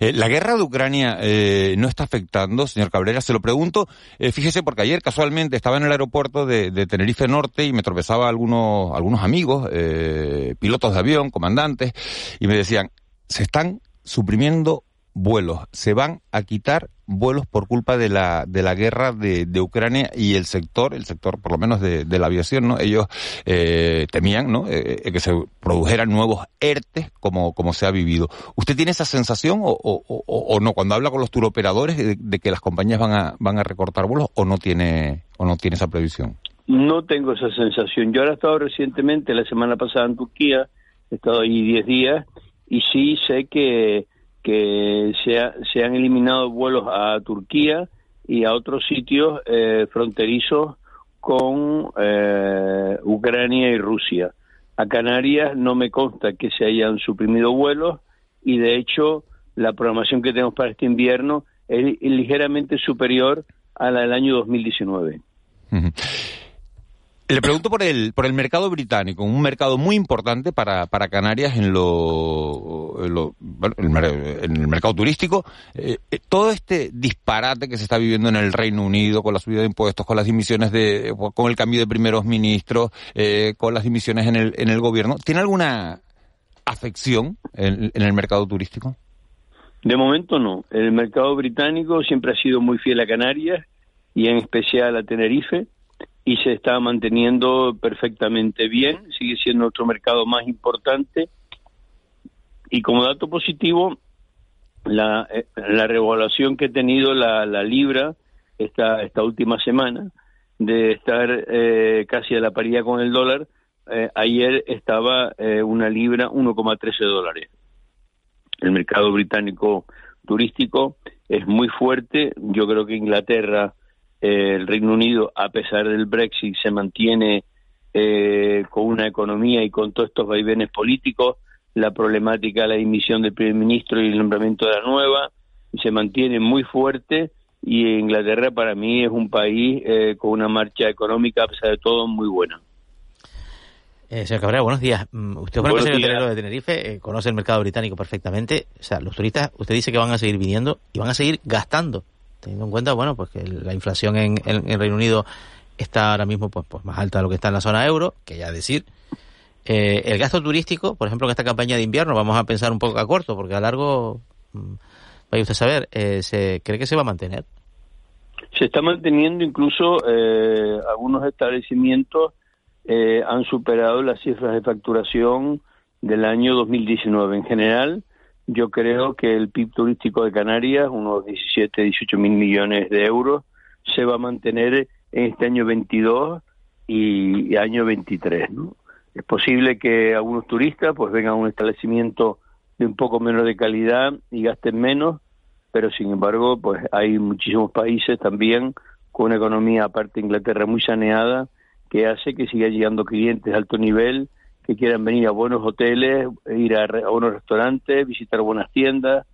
Eh, la guerra de Ucrania eh, no está afectando, señor Cabrera. Se lo pregunto, eh, fíjese, porque ayer casualmente estaba en el aeropuerto de, de Tenerife Norte y me tropezaba algunos, algunos amigos, pilotos de avión, comandantes, y me decían, se están suprimiendo vuelos, se van a quitar vuelos por culpa de la, de la guerra de, de Ucrania y el sector, el sector por lo menos de, de la aviación, ¿no? Ellos eh, temían, ¿no? Eh, eh que se produjeran nuevos ERTES como, como se ha vivido. ¿Usted tiene esa sensación o, o, o, no cuando habla con los turoperadores de, de, que las compañías van a, van a recortar vuelos o no tiene, o no tiene esa previsión? No tengo esa sensación. Yo ahora he estado recientemente, la semana pasada en Turquía, he estado ahí 10 días y sí sé que que se, ha, se han eliminado vuelos a Turquía y a otros sitios eh, fronterizos con eh, Ucrania y Rusia. A Canarias no me consta que se hayan suprimido vuelos y de hecho la programación que tenemos para este invierno es ligeramente superior a la del año 2019. Le pregunto por el, por el mercado británico, un mercado muy importante para, para Canarias en lo, en, el mercado turístico. Eh, eh, todo este disparate que se está viviendo en el Reino Unido con la subida de impuestos, con las dimisiones de, con el cambio de primeros ministros, eh, con las dimisiones en el, en el gobierno, ¿tiene alguna afección en el mercado turístico? De momento no. El mercado británico siempre ha sido muy fiel a Canarias y en especial a Tenerife y se está manteniendo perfectamente bien, sigue siendo nuestro mercado más importante. Y como dato positivo la, eh, la revaluación que ha tenido la, la libra esta, esta última semana de estar eh, casi a la paridad con el dólar, eh, ayer estaba eh, una libra 1,13 dólares. El mercado británico turístico es muy fuerte, yo creo que Inglaterra el Reino Unido, a pesar del Brexit, se mantiene eh, con una economía y con todos estos vaivenes políticos, la problemática de la dimisión del primer ministro y el nombramiento de la nueva, se mantiene muy fuerte y Inglaterra para mí es un país eh, con una marcha económica, a pesar de todo, muy buena. Eh, señor Cabrera, buenos días. Mm, usted es el hotelero de Tenerife, eh, conoce el mercado británico perfectamente. O sea, los turistas, usted dice que van a seguir viniendo y van a seguir gastando teniendo en cuenta, bueno, pues que la inflación en, el Reino Unido está ahora mismo pues, pues más alta de lo que está en la zona euro, que ya decir. Eh, el gasto turístico, por ejemplo, en esta campaña de invierno, vamos a pensar un poco a corto, porque a largo, mm, vaya usted a saber, eh, ¿se cree que se va a mantener? Se está manteniendo, incluso eh, algunos establecimientos eh, han superado las cifras de facturación del año 2019. En general, yo creo que el PIB turístico de Canarias, unos 17, 18 mil millones de euros, se va a mantener en este año 22 y, año 23. ¿no? Es posible que algunos turistas pues vengan a un establecimiento de un poco menos de calidad y gasten menos, pero sin embargo pues hay muchísimos países también con una economía aparte de Inglaterra muy saneada que hace que siga llegando clientes de alto nivel que quieran venir a buenos hoteles, ir a, buenos restaurantes, visitar buenas tiendas.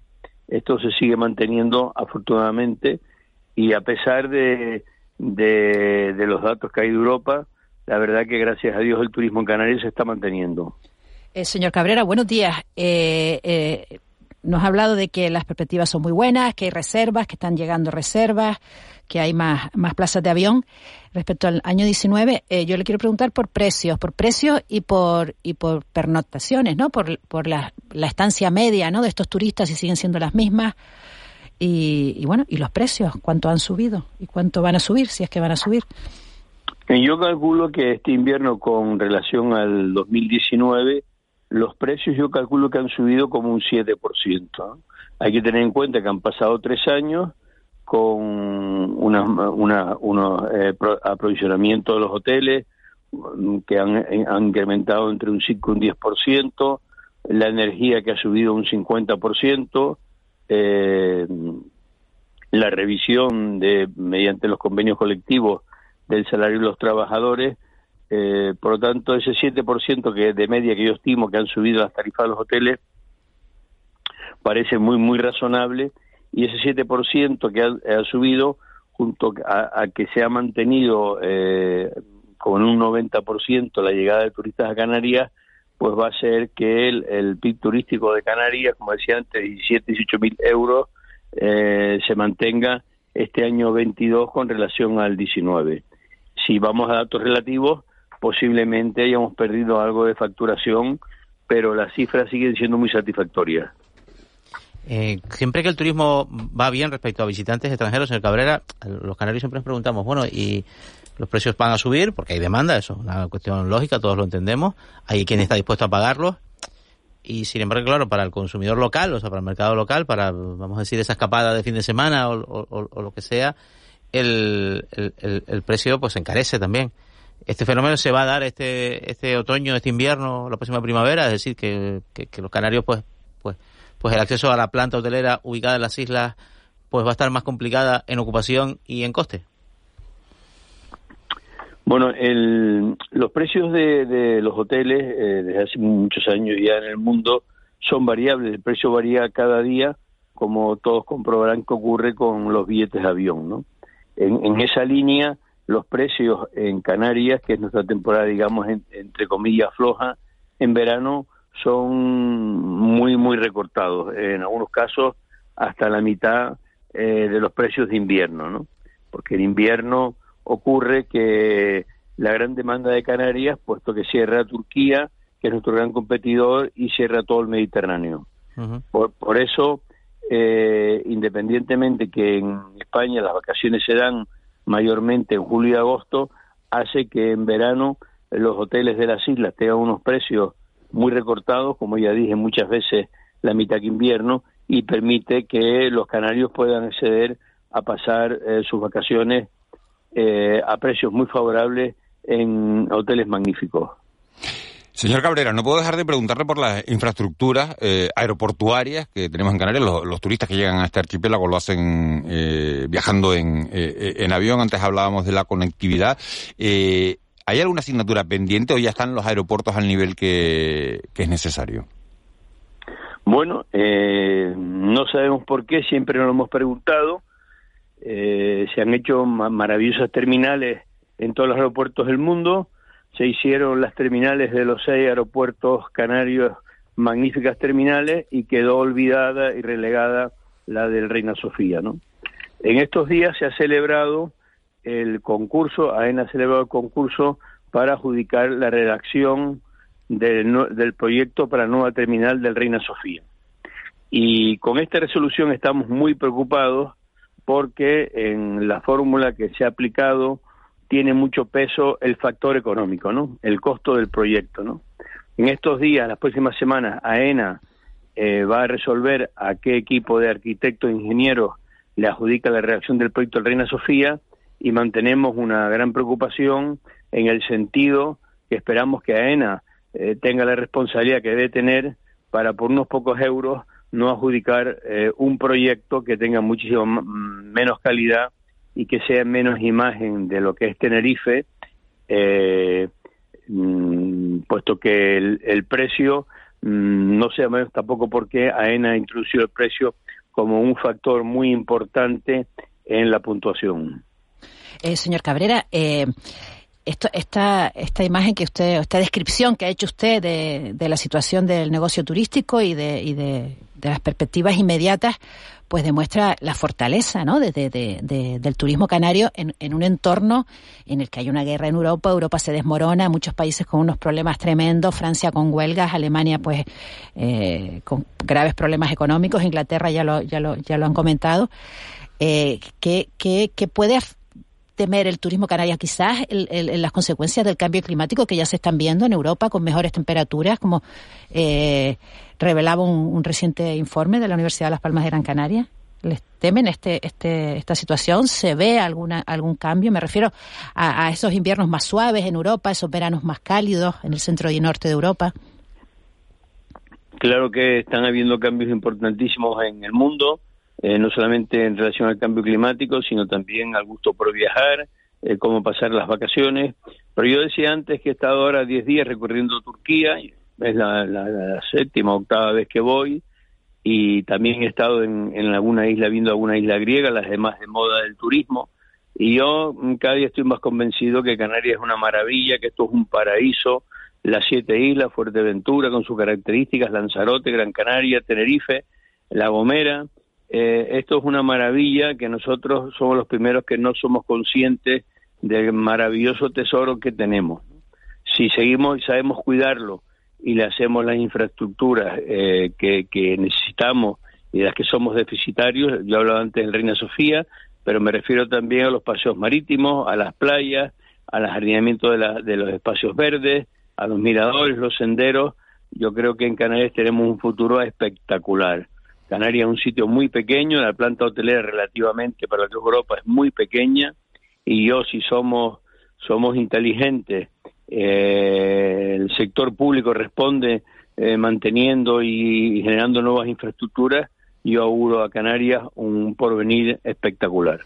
Esto se sigue manteniendo afortunadamente y a pesar de, de, los datos que hay de Europa, la verdad que gracias a Dios el turismo en Canarias se está manteniendo. Eh, señor Cabrera, buenos días. Eh, eh, nos ha hablado de que las perspectivas son muy buenas, que hay reservas, que están llegando reservas, que hay más, más plazas de avión. Respecto al año 19, eh, yo le quiero preguntar por precios, por precios y por, y por pernotaciones, ¿no? Por, por la, la estancia media, ¿no? De estos turistas, si siguen siendo las mismas. Y, y, bueno, y los precios, cuánto han subido y cuánto van a subir, si es que van a subir. Eh, yo calculo que este invierno con relación al 2019 los precios yo calculo que han subido como un 7%. Hay que tener en cuenta que han pasado tres años con una, una, unos eh, aprovisionamientos de los hoteles mm, que han, eh, han, incrementado entre un 5 y un 10%, la energía que ha subido un 50%, eh, la revisión de mediante los convenios colectivos del salario de los trabajadores eh, por lo tanto, ese 7% que de media que yo estimo que han subido las tarifas de los hoteles parece muy, muy razonable y ese 7% que ha, subido junto a, que se ha mantenido eh, con un 90% la llegada de turistas a Canarias, pues va a ser que el, el PIB turístico de Canarias, como decía antes, 17, 18 mil euros, eh, se mantenga este año 22 con relación al 19. Si vamos a datos relativos, posiblemente hayamos perdido algo de facturación, pero las cifras siguen siendo muy satisfactorias. Eh, siempre que el turismo va bien respecto a visitantes extranjeros el Cabrera, los canarios siempre nos preguntamos, bueno, ¿y los precios van a subir? Porque hay demanda, eso es una cuestión lógica, todos lo entendemos. Hay quien está dispuesto a pagarlos. Y sin embargo, claro, para el consumidor local, o sea, para el mercado local, para, vamos a decir, esa escapada de fin de semana o, lo que sea, el, el, precio pues se encarece también. Este fenómeno se va a dar este, este otoño, este invierno, la próxima primavera, es decir, que, que los canarios pues, pues, pues el acceso a la planta hotelera ubicada en las islas pues va a estar más complicada en ocupación y en coste. Bueno, el, los precios de, los hoteles eh, desde hace muchos años ya en el mundo son variables, el precio varía cada día, como todos comprobarán que ocurre con los billetes de avión, ¿no? En, esa línea, los precios en Canarias, que es nuestra temporada, digamos, entre comillas, floja, en verano son muy, muy recortados. En algunos casos, hasta la mitad eh, de los precios de invierno, ¿no? Porque en invierno ocurre que la gran demanda de Canarias, puesto que cierra Turquía, que es nuestro gran competidor, y cierra todo el Mediterráneo. por, por, eso, eh, independientemente que en España las vacaciones se dan mayormente en julio y agosto, hace que en verano los hoteles de las islas tengan unos precios muy recortados, como ya dije muchas veces, la mitad que invierno, y permite que los canarios puedan acceder a pasar eh, sus vacaciones eh, a precios muy favorables en hoteles magníficos. Señor Cabrera, no puedo dejar de preguntarle por las infraestructuras eh, aeroportuarias que tenemos en Canarias. Los, turistas que llegan a este archipiélago lo hacen viajando en, en, avión. Antes hablábamos de la conectividad. ¿Hay alguna asignatura pendiente o ya están los aeropuertos al nivel que, es necesario? Bueno, eh, no sabemos por qué, siempre nos lo hemos preguntado. Eh, se han hecho maravillosas terminales en todos los aeropuertos del mundo. Se hicieron las terminales de los seis aeropuertos canarios, magníficas terminales, y quedó olvidada y relegada la del Reina Sofía, ¿no? En estos días se ha celebrado el concurso, AENA ha celebrado el concurso para adjudicar la redacción del, proyecto para nueva terminal del Reina Sofía. Y con esta resolución estamos muy preocupados porque en la fórmula que se ha aplicado tiene mucho peso el factor económico, ¿no? El costo del proyecto, ¿no? En estos días, las próximas semanas, AENA eh, va a resolver a qué equipo de arquitectos e ingenieros le adjudica la redacción del proyecto del Reina Sofía y mantenemos una gran preocupación en el sentido que esperamos que AENA eh, tenga la responsabilidad que debe tener para por unos pocos euros no adjudicar eh, un proyecto que tenga muchísimo menos calidad y que sea menos imagen de lo que es Tenerife, eh, mm, puesto que el, precio mm, no sea menos tampoco porque AENA ha introducido el precio como un factor muy importante en la puntuación. Eh, señor Cabrera, eh, esto, esta, esta imagen que usted, esta descripción que ha hecho usted de, de la situación del negocio turístico y de, y de, las perspectivas inmediatas, pues demuestra la fortaleza ¿no? de, del turismo canario en, en, un entorno en el que hay una guerra en Europa, Europa se desmorona, muchos países con unos problemas tremendos, Francia con huelgas, Alemania pues eh, con graves problemas económicos, Inglaterra ya lo, ya lo, ya lo han comentado. Eh, que, que, que puede temer el turismo canario quizás el, las consecuencias del cambio climático que ya se están viendo en Europa con mejores temperaturas, como eh, revelaba un, reciente informe de la Universidad de Las Palmas de Gran Canaria? ¿Les temen este, este, esta situación? ¿Se ve alguna, algún cambio? Me refiero a, a esos inviernos más suaves en Europa, esos veranos más cálidos en el centro y norte de Europa. Claro que están habiendo cambios importantísimos en el mundo eh, no solamente en relación al cambio climático, sino también al gusto por viajar, eh, cómo pasar las vacaciones. Pero yo decía antes que he estado ahora 10 días recorriendo Turquía, es la, séptima, octava vez que voy, y también he estado en, en alguna isla, viendo alguna isla griega, las demás de moda del turismo. Y yo cada día estoy más convencido que Canarias es una maravilla, que esto es un paraíso, las siete islas, Fuerteventura con sus características, Lanzarote, Gran Canaria, Tenerife, La Gomera. Eh, esto es una maravilla que nosotros somos los primeros que no somos conscientes del maravilloso tesoro que tenemos. Si seguimos y sabemos cuidarlo y le hacemos las infraestructuras eh, que, necesitamos y las que somos deficitarios, yo hablaba antes de Reina Sofía, pero me refiero también a los paseos marítimos, a las playas, al jardinamiento de, de los espacios verdes, a los miradores, los senderos. Yo creo que en Canarias tenemos un futuro espectacular. Canarias es un sitio muy pequeño, la planta hotelera relativamente para la Europa es muy pequeña y yo si somos somos inteligentes, eh, el sector público responde eh, manteniendo y generando nuevas infraestructuras, yo auguro a Canarias un porvenir espectacular.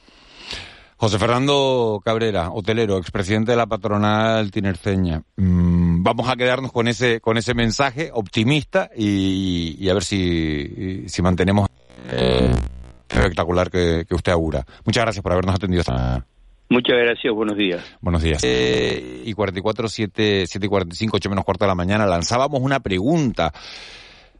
José Fernando Cabrera, hotelero, expresidente de la patronal tinerceña. Mm, vamos a quedarnos con ese, con ese mensaje optimista y, a ver si, si mantenemos el espectacular que, usted augura. Muchas gracias por habernos atendido esta Muchas gracias, buenos días. Buenos días. Eh, y 44, 7, 7 y 45, 8 menos cuarto de la mañana, lanzábamos una pregunta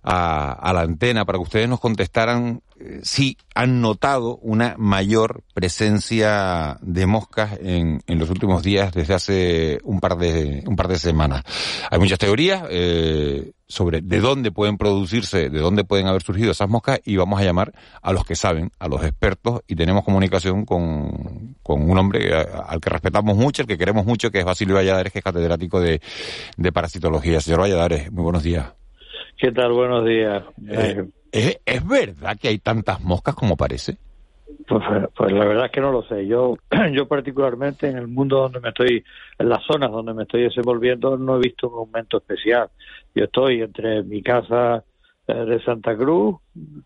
a, la antena para que ustedes nos contestaran eh, si han notado una mayor presencia de moscas en, en, los últimos días desde hace un par de un par de semanas. Hay muchas teorías eh, sobre de dónde pueden producirse, de dónde pueden haber surgido esas moscas y vamos a llamar a los que saben, a los expertos y tenemos comunicación con, con un hombre al que respetamos mucho, al que queremos mucho, que es Basilio Valladares, que es catedrático de, de parasitología. Señor Valladares, muy buenos días. ¿Qué tal? Buenos días. Eh, ¿es, verdad que hay tantas moscas como parece? Pues, pues, la verdad es que no lo sé. Yo, yo particularmente en el mundo donde me estoy, en las zonas donde me estoy desenvolviendo, no he visto un aumento especial. Yo estoy entre mi casa eh, de Santa Cruz,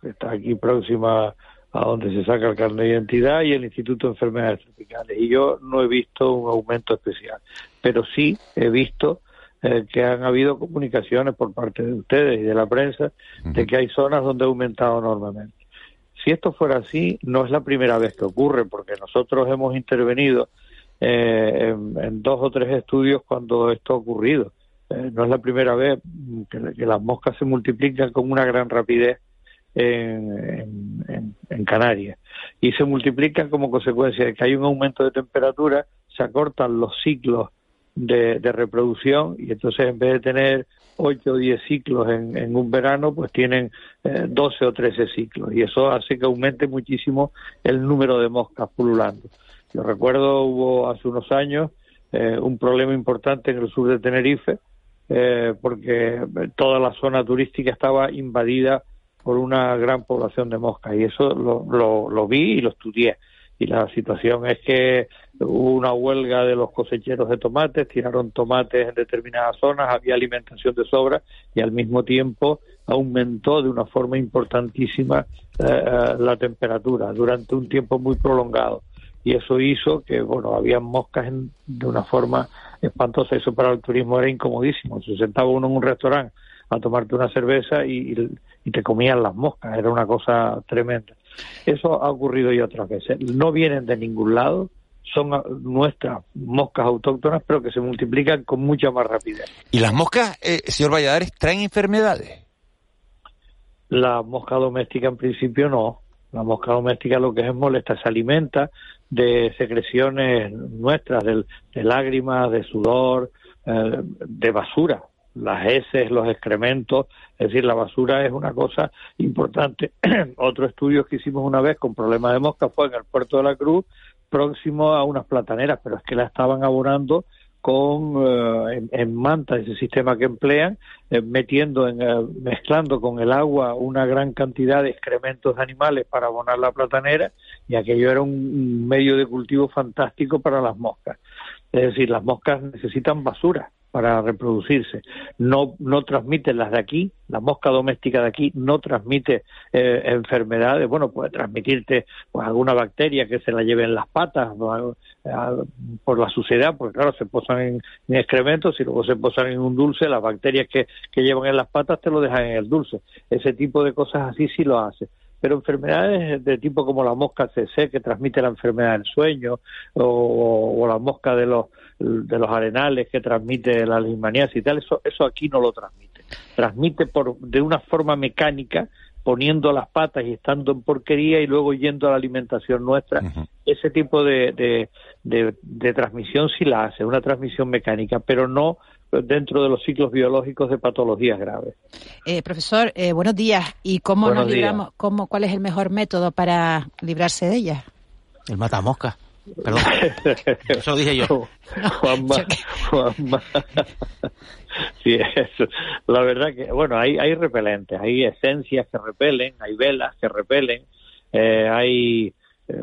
que está aquí próxima a donde se saca el carnet de identidad, y el Instituto de Enfermedades Tropicales. Y yo no he visto un aumento especial, pero sí he visto eh, que han habido comunicaciones por parte de ustedes y de la prensa de que hay zonas donde ha aumentado enormemente. Si esto fuera así, no es la primera vez que ocurre, porque nosotros hemos intervenido eh, en, dos o tres estudios cuando esto ha ocurrido. Eh, no es la primera vez que, las moscas se multiplican con una gran rapidez en, en, Canarias. Y se multiplican como consecuencia de que hay un aumento de temperatura, se acortan los ciclos de, reproducción y entonces en vez de tener 8 o 10 ciclos en, un verano, pues tienen eh, 12 o 13 ciclos y eso hace que aumente muchísimo el número de moscas pululando. Yo recuerdo hubo hace unos años eh, un problema importante en el sur de Tenerife eh, porque toda la zona turística estaba invadida por una gran población de moscas y eso lo, lo, lo vi y lo estudié y la situación es que hubo una huelga de los cosecheros de tomates, tiraron tomates en determinadas zonas, había alimentación de sobra y al mismo tiempo aumentó de una forma importantísima eh, eh, la temperatura durante un tiempo muy prolongado. Y eso hizo que bueno había moscas de una forma espantosa. Eso para el turismo era incomodísimo. Se sentaba uno en un restaurante a tomarte una cerveza y te comían las moscas. Era una cosa tremenda eso ha ocurrido ya otras veces. No vienen de ningún lado, son nuestras moscas autóctonas, pero que se multiplican con mucha más rapidez. ¿Y las moscas, eh, señor Valladares, traen enfermedades? La mosca doméstica en principio no. La mosca doméstica lo que es molesta, se alimenta de secreciones nuestras, de, lágrimas, de sudor, eh, de basura las heces, los excrementos, es decir, la basura es una cosa importante. Otro estudio que hicimos una vez con problemas de mosca fue en el puerto de la Cruz, próximo a unas plataneras, pero es que la estaban abonando con eh, en, manta ese sistema que emplean eh, metiendo en, eh, mezclando con el agua una gran cantidad de excrementos de animales para abonar la platanera y aquello era un medio de cultivo fantástico para las moscas es decir las moscas necesitan basura para reproducirse. No, no transmiten las de aquí, la mosca doméstica de aquí no transmite eh, enfermedades, bueno, puede transmitirte pues, alguna bacteria que se la lleve en las patas por la suciedad, porque claro, se posan en, excrementos y luego se posan en un dulce, las bacterias que, que llevan en las patas te lo dejan en el dulce. Ese tipo de cosas así sí lo hace pero enfermedades de tipo como la mosca CC que transmite la enfermedad del sueño o, la mosca de los de los arenales que transmite la leishmaniasis y tal, eso, eso aquí no lo transmite. Transmite por, de una forma mecánica, poniendo las patas y estando en porquería y luego yendo a la alimentación nuestra. Ese tipo de, de, de, transmisión sí la hace, una transmisión mecánica, pero no dentro de los ciclos biológicos de patologías graves. Eh, profesor, eh, buenos días. ¿Y cómo nos libramos? Cómo, ¿Cuál es el mejor método para librarse de ellas? El matamosca. Perdón. Eso lo dije yo. Juanma, Juanma. Sí, eso. La verdad que, bueno, hay, hay repelentes, hay esencias que repelen, hay velas que repelen, eh, hay. Eh,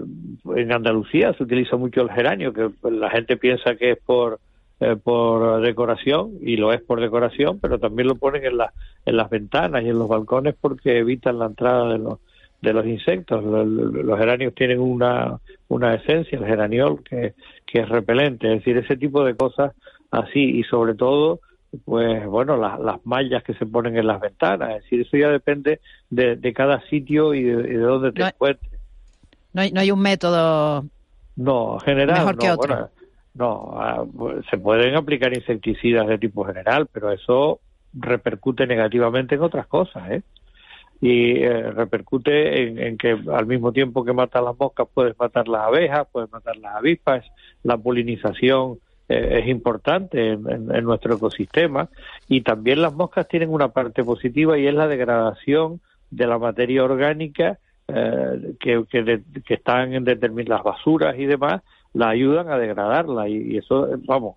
en Andalucía se utiliza mucho el geranio, que la gente piensa que es por eh, por decoración y lo es por decoración, pero también lo ponen en, la, en las ventanas y en los balcones porque evitan la entrada de los de los insectos. Los, geranios tienen una, una esencia, el geraniol, que, que es repelente. Es decir, ese tipo de cosas así y sobre todo pues bueno, las mallas que se ponen en las ventanas, es decir, eso ya depende de, de cada sitio y de, dónde te encuentres. No hay, no hay un método no, general, mejor que otro. no, ah, pues, se pueden aplicar insecticidas de tipo general, pero eso repercute negativamente en otras cosas, ¿eh? Y eh, repercute en, que al mismo tiempo que mata las moscas puedes matar las abejas, puedes matar las avispas, la polinización eh, es importante en, nuestro ecosistema. Y también las moscas tienen una parte positiva y es la degradación de la materia orgánica eh, que, que, están en determinadas basuras y demás, la ayudan a degradarla. Y, y eso, vamos,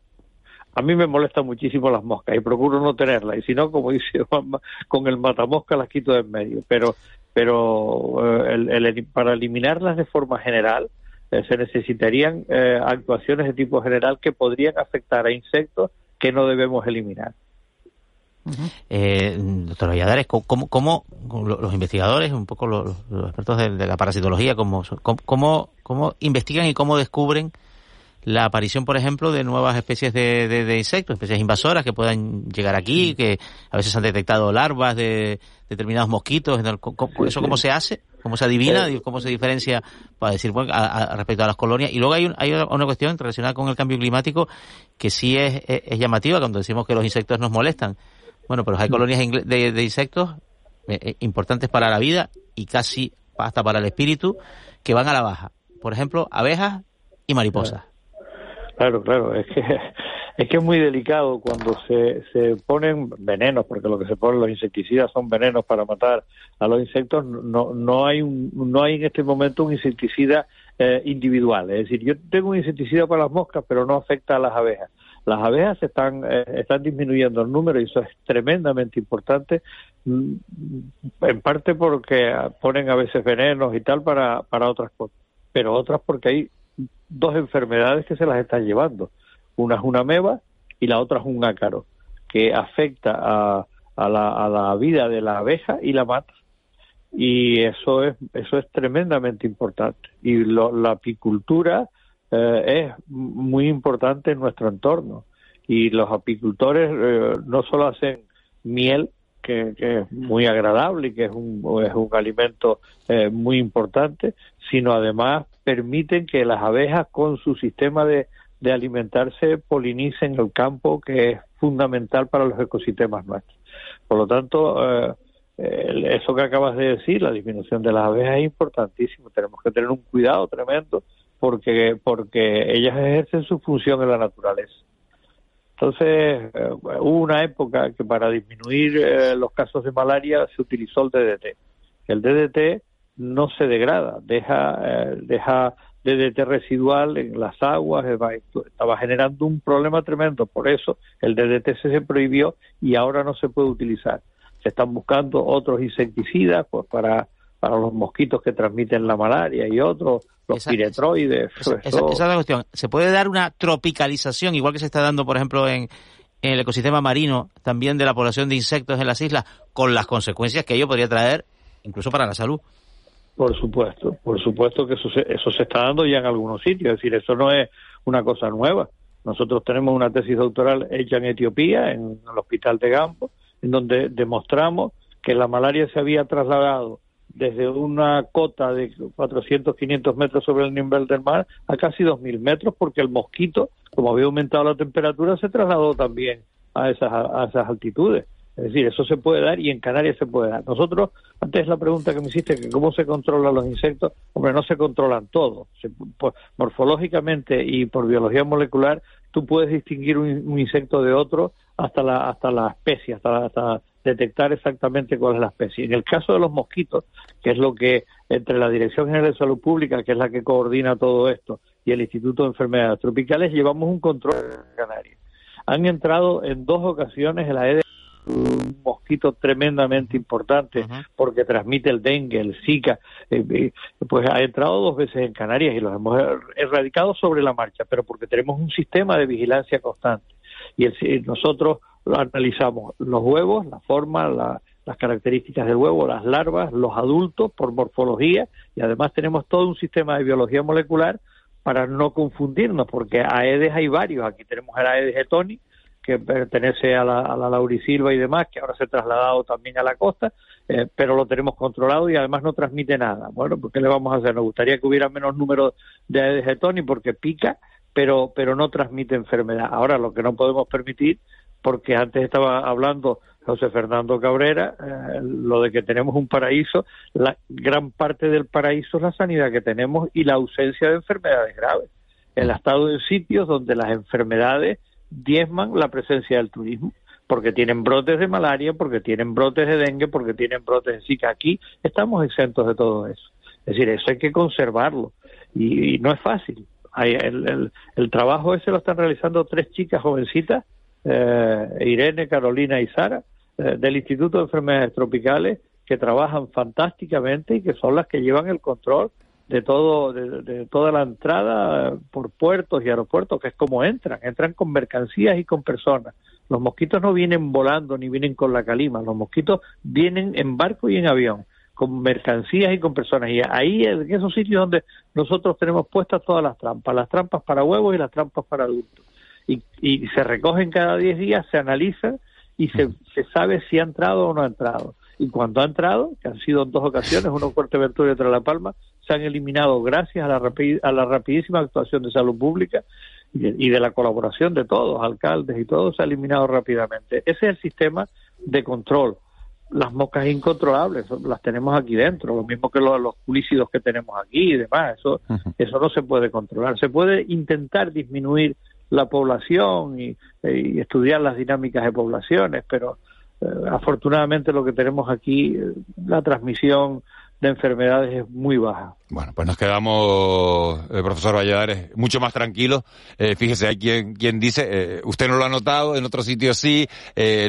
a mí me molestan muchísimo las moscas y procuro no tenerlas. Y si no, como dice Juanma, con el matamosca las quito de en medio. Pero, pero eh, para eliminarlas de forma general, eh, se necesitarían eh, actuaciones de tipo general que podrían afectar a insectos que no debemos eliminar. doctor Valladares, ¿cómo, cómo, los investigadores, un poco los, expertos de, la parasitología, cómo, cómo, cómo investigan y cómo descubren la aparición, por ejemplo, de nuevas especies de, de, insectos, especies invasoras que puedan llegar aquí, que a veces han detectado larvas de determinados mosquitos. ¿Eso cómo se hace? ¿Cómo se adivina? Eh. ¿Cómo se diferencia para decir bueno, a, respecto a las colonias? Y luego hay, hay una cuestión relacionada con el cambio climático que sí es, es, llamativa cuando decimos que los insectos nos molestan. Bueno, pero hay colonias de, de insectos eh, eh, importantes para la vida y casi hasta para el espíritu que van a la baja. Por ejemplo, abejas y mariposas. Claro, claro, es que es que es muy delicado cuando se, se ponen venenos, porque lo que se ponen los insecticidas son venenos para matar a los insectos. No, no hay un, no hay en este momento un insecticida eh, individual. Es decir, yo tengo un insecticida para las moscas, pero no afecta a las abejas. Las abejas están eh, están disminuyendo el número y eso es tremendamente importante, mm, en parte porque ponen a veces venenos y tal para para otras cosas, pero otras porque hay dos enfermedades que se las están llevando. Una es una meba y la otra es un ácaro, que afecta a, a, la, a la vida de la abeja y la mata. Y eso es, eso es tremendamente importante. Y la apicultura eh, es muy importante en nuestro entorno. Y los apicultores eh, no solo hacen miel, que, es muy agradable y que es un, es un alimento eh, muy importante, sino además permiten que las abejas con su sistema de, de alimentarse polinicen el campo que es fundamental para los ecosistemas nuestros. Por lo tanto, eh, eso que acabas de decir, la disminución de las abejas es importantísimo. Tenemos que tener un cuidado tremendo porque, porque ellas ejercen su función en la naturaleza. Entonces, eh, hubo una época que para disminuir eh, los casos de malaria se utilizó el DDT. El DDT no se degrada, deja, eh, deja DDT residual en las aguas, estaba generando un problema tremendo. Por eso el DDT se prohibió y ahora no se puede utilizar. Se están buscando otros insecticidas pues, para, para los mosquitos que transmiten la malaria y otros los piretroides. Esa, es la cuestión. ¿Se puede dar una tropicalización, igual que se está dando, por ejemplo, en, el ecosistema marino, también de la población de insectos en las islas, con las consecuencias que ello podría traer, incluso para la salud? Por supuesto, por supuesto que eso se, eso se está dando ya en algunos sitios, es decir, eso no es una cosa nueva. Nosotros tenemos una tesis doctoral hecha en Etiopía, en el hospital de Gampo, en donde demostramos que la malaria se había trasladado desde una cota de 400, 500 metros sobre el nivel del mar a casi 2.000 metros, porque el mosquito, como había aumentado la temperatura, se trasladó también a esas, a esas altitudes. Es decir, eso se puede dar y en Canarias se puede dar. Nosotros, antes la pregunta que me hiciste, que cómo se controlan los insectos, hombre, no se controlan todos. morfológicamente y por biología molecular, tú puedes distinguir un, insecto de otro hasta la, hasta la especie, hasta, hasta detectar exactamente cuál es la especie. En el caso de los mosquitos, que es lo que entre la Dirección General de Salud Pública, que es la que coordina todo esto, y el Instituto de Enfermedades Tropicales, llevamos un control en Canarias. Han entrado en dos ocasiones en la EDE un mosquito tremendamente importante porque transmite el dengue, el zika, eh, eh, pues ha entrado dos veces en Canarias y los hemos erradicado sobre la marcha, pero porque tenemos un sistema de vigilancia constante. Y el, nosotros analizamos los huevos, la forma, las características del huevo, las larvas, los adultos por morfología y además tenemos todo un sistema de biología molecular para no confundirnos, porque Aedes hay varios. Aquí tenemos el Aedes etoni, que pertenece a la, a la laurisilva y demás, que ahora se ha trasladado también a la costa, eh, pero lo tenemos controlado y además no transmite nada. Bueno, pues ¿qué le vamos a hacer? Nos gustaría que hubiera menos número de Aedes aegypti porque pica, pero, pero no transmite enfermedad. Ahora, lo que no podemos permitir, porque antes estaba hablando José Fernando Cabrera, eh, lo de que tenemos un paraíso, la gran parte del paraíso es la sanidad que tenemos y la ausencia de enfermedades graves. El estado en sitios donde las enfermedades diezman la presencia del turismo, porque tienen brotes de malaria, porque tienen brotes de dengue, porque tienen brotes de zika. Aquí estamos exentos de todo eso. Es decir, eso hay que conservarlo y, no es fácil. Hay, el, el, trabajo ese lo están realizando tres chicas jovencitas, eh, Irene, Carolina y Sara, eh, del Instituto de Enfermedades Tropicales, que trabajan fantásticamente y que son las que llevan el control de todo de, toda la entrada por puertos y aeropuertos que es como entran entran con mercancías y con personas. Los mosquitos no vienen volando ni vienen con la calima los mosquitos vienen en barco y en avión con mercancías y con personas y ahí es en esos sitios donde nosotros tenemos puestas todas las trampas las trampas para huevos y las trampas para adultos y, y se recogen cada 10 días se analizan y se, se sabe si ha entrado o no ha entrado y cuando ha entrado, que han sido en dos ocasiones, uno en Fuerteventura y otro en La Palma, se han eliminado gracias a la, a la rapidísima actuación de salud pública y de, la colaboración de todos, alcaldes y todos, se ha eliminado rápidamente. Ese es el sistema de control. Las moscas incontrolables las tenemos aquí dentro, lo mismo que los, los que tenemos aquí y demás. Eso, eso no se puede controlar. Se puede intentar disminuir la población y estudiar las dinámicas de poblaciones, pero eh, afortunadamente lo que tenemos aquí, eh, la transmisión de enfermedades es muy baja. Bueno, pues nos quedamos, eh, profesor Valladares, mucho más tranquilos. fíjese, hay quien, quien dice, usted no lo ha notado, en otro sitio sí,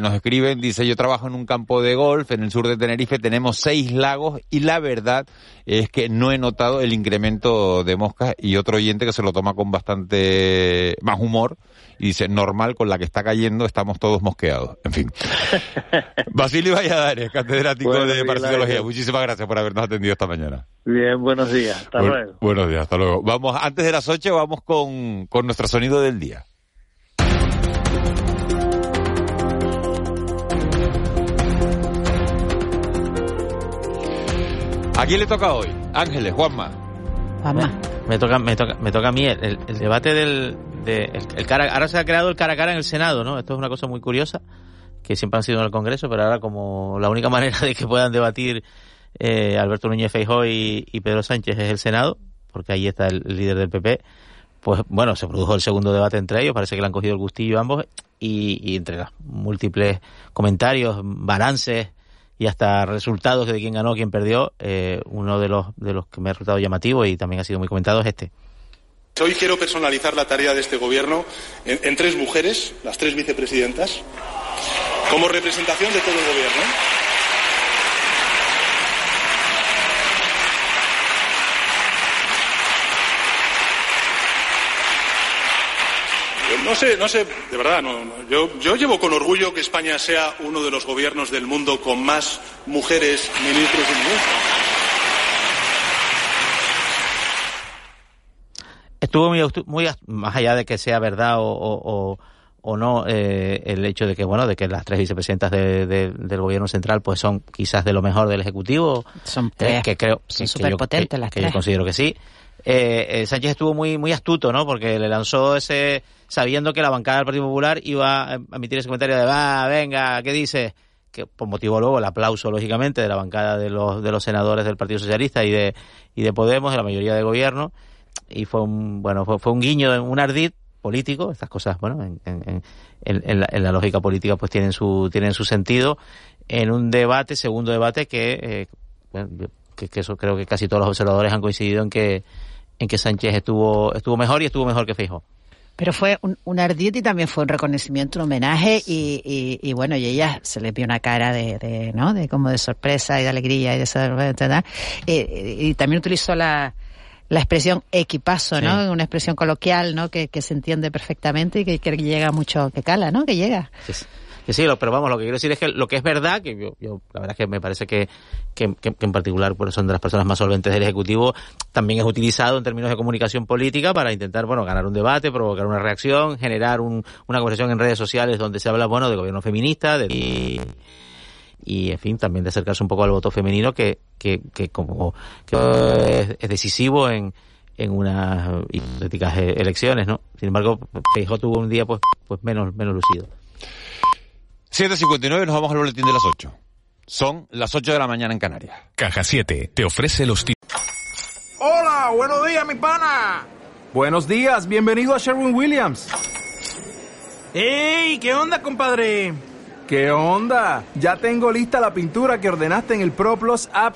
nos escriben, dice, yo trabajo en un campo de golf en el sur de Tenerife, tenemos seis lagos y la verdad es que no he notado el incremento de moscas y otro oyente que se lo toma con bastante más humor y dice, normal con la que está cayendo, estamos todos mosqueados. En fin. Basilio Valladares, catedrático de parasitología. Muchísimas gracias por habernos atendido esta mañana. Bien, buenos días. Hasta luego. Buenos días, hasta luego. Vamos, antes de las 8 vamos con, con nuestro sonido del día. ¿A quién le toca hoy? Ángeles, Juanma. Juanma. Me toca, me toca, me toca a mí el, debate del, de, el, cara, ahora se ha creado el cara a cara en el Senado, ¿no? Esto es una cosa muy curiosa, que siempre han sido en el Congreso, pero ahora como la única manera de que puedan debatir eh, Alberto Núñez Feijóo y, Pedro Sánchez es el Senado, porque ahí está el, líder del PP, pues bueno, se produjo el segundo debate entre ellos, parece que le han cogido el gustillo ambos, y, y entre los múltiples comentarios, balances, y hasta resultados de quién ganó, quién perdió, eh, uno de los, de los que me ha resultado llamativo y también ha sido muy comentado es este. Hoy quiero personalizar la tarea de este gobierno en, en tres mujeres, las tres vicepresidentas, como representación de todo el gobierno. No sé, no sé, de verdad, no, Yo, yo llevo con orgullo que España sea uno de los gobiernos del mundo con más mujeres ministros y ministras. Estuvo muy, muy, más allá de que sea verdad o, o no eh, el hecho de que bueno de que las tres vicepresidentas del gobierno central pues son quizás de lo mejor del ejecutivo son eh, que creo son súper potentes las que tres. yo considero que sí eh, Sánchez estuvo muy muy astuto no porque le lanzó ese sabiendo que la bancada del Partido Popular iba a emitir ese comentario de va venga qué dices que por motivo luego el aplauso lógicamente de la bancada de los de los senadores del Partido Socialista y de y de Podemos de la mayoría de gobierno. Y fue un bueno fue, fue un guiño un ardid político, estas cosas, bueno, en, en, en, la, en, la, lógica política pues tienen su, tienen su sentido, en un debate, segundo debate, que, eh, bueno, que, que, eso creo que casi todos los observadores han coincidido en que, en que Sánchez estuvo, estuvo mejor y estuvo mejor que Feijóo. Pero fue un, un ardid y también fue un reconocimiento, un homenaje y, y, y, bueno, y ella se le vio una cara de, de, ¿no? De como de sorpresa y de alegría y de esa, y, y también utilizó la, la expresión equipazo, ¿no? Sí. Una expresión coloquial, ¿no? Que, que, se entiende perfectamente y que, que, llega mucho, que cala, ¿no? Que llega. Sí, sí, sí, pero vamos, lo que quiero decir es que lo que es verdad, que yo, yo la verdad es que me parece que, que, que, en particular pues, son de las personas más solventes del Ejecutivo, también es utilizado en términos de comunicación política para intentar, bueno, ganar un debate, provocar una reacción, generar un, una conversación en redes sociales donde se habla, bueno, de gobierno feminista, de... Y, y en fin también de acercarse un poco al voto femenino que que, que como que es, es decisivo en en unas hipotéticas elecciones, ¿no? Sin embargo, Feijóo tuvo un día pues pues menos menos lucido. 7.59 nos vamos al boletín de las 8. Son las 8 de la mañana en Canarias. Caja 7 te ofrece los Hola, buenos días, mi pana. Buenos días, bienvenido a Sherwin Williams. ¡Ey! ¿Qué onda, compadre? ¿Qué onda? Ya tengo lista la pintura que ordenaste en el ProPlus app.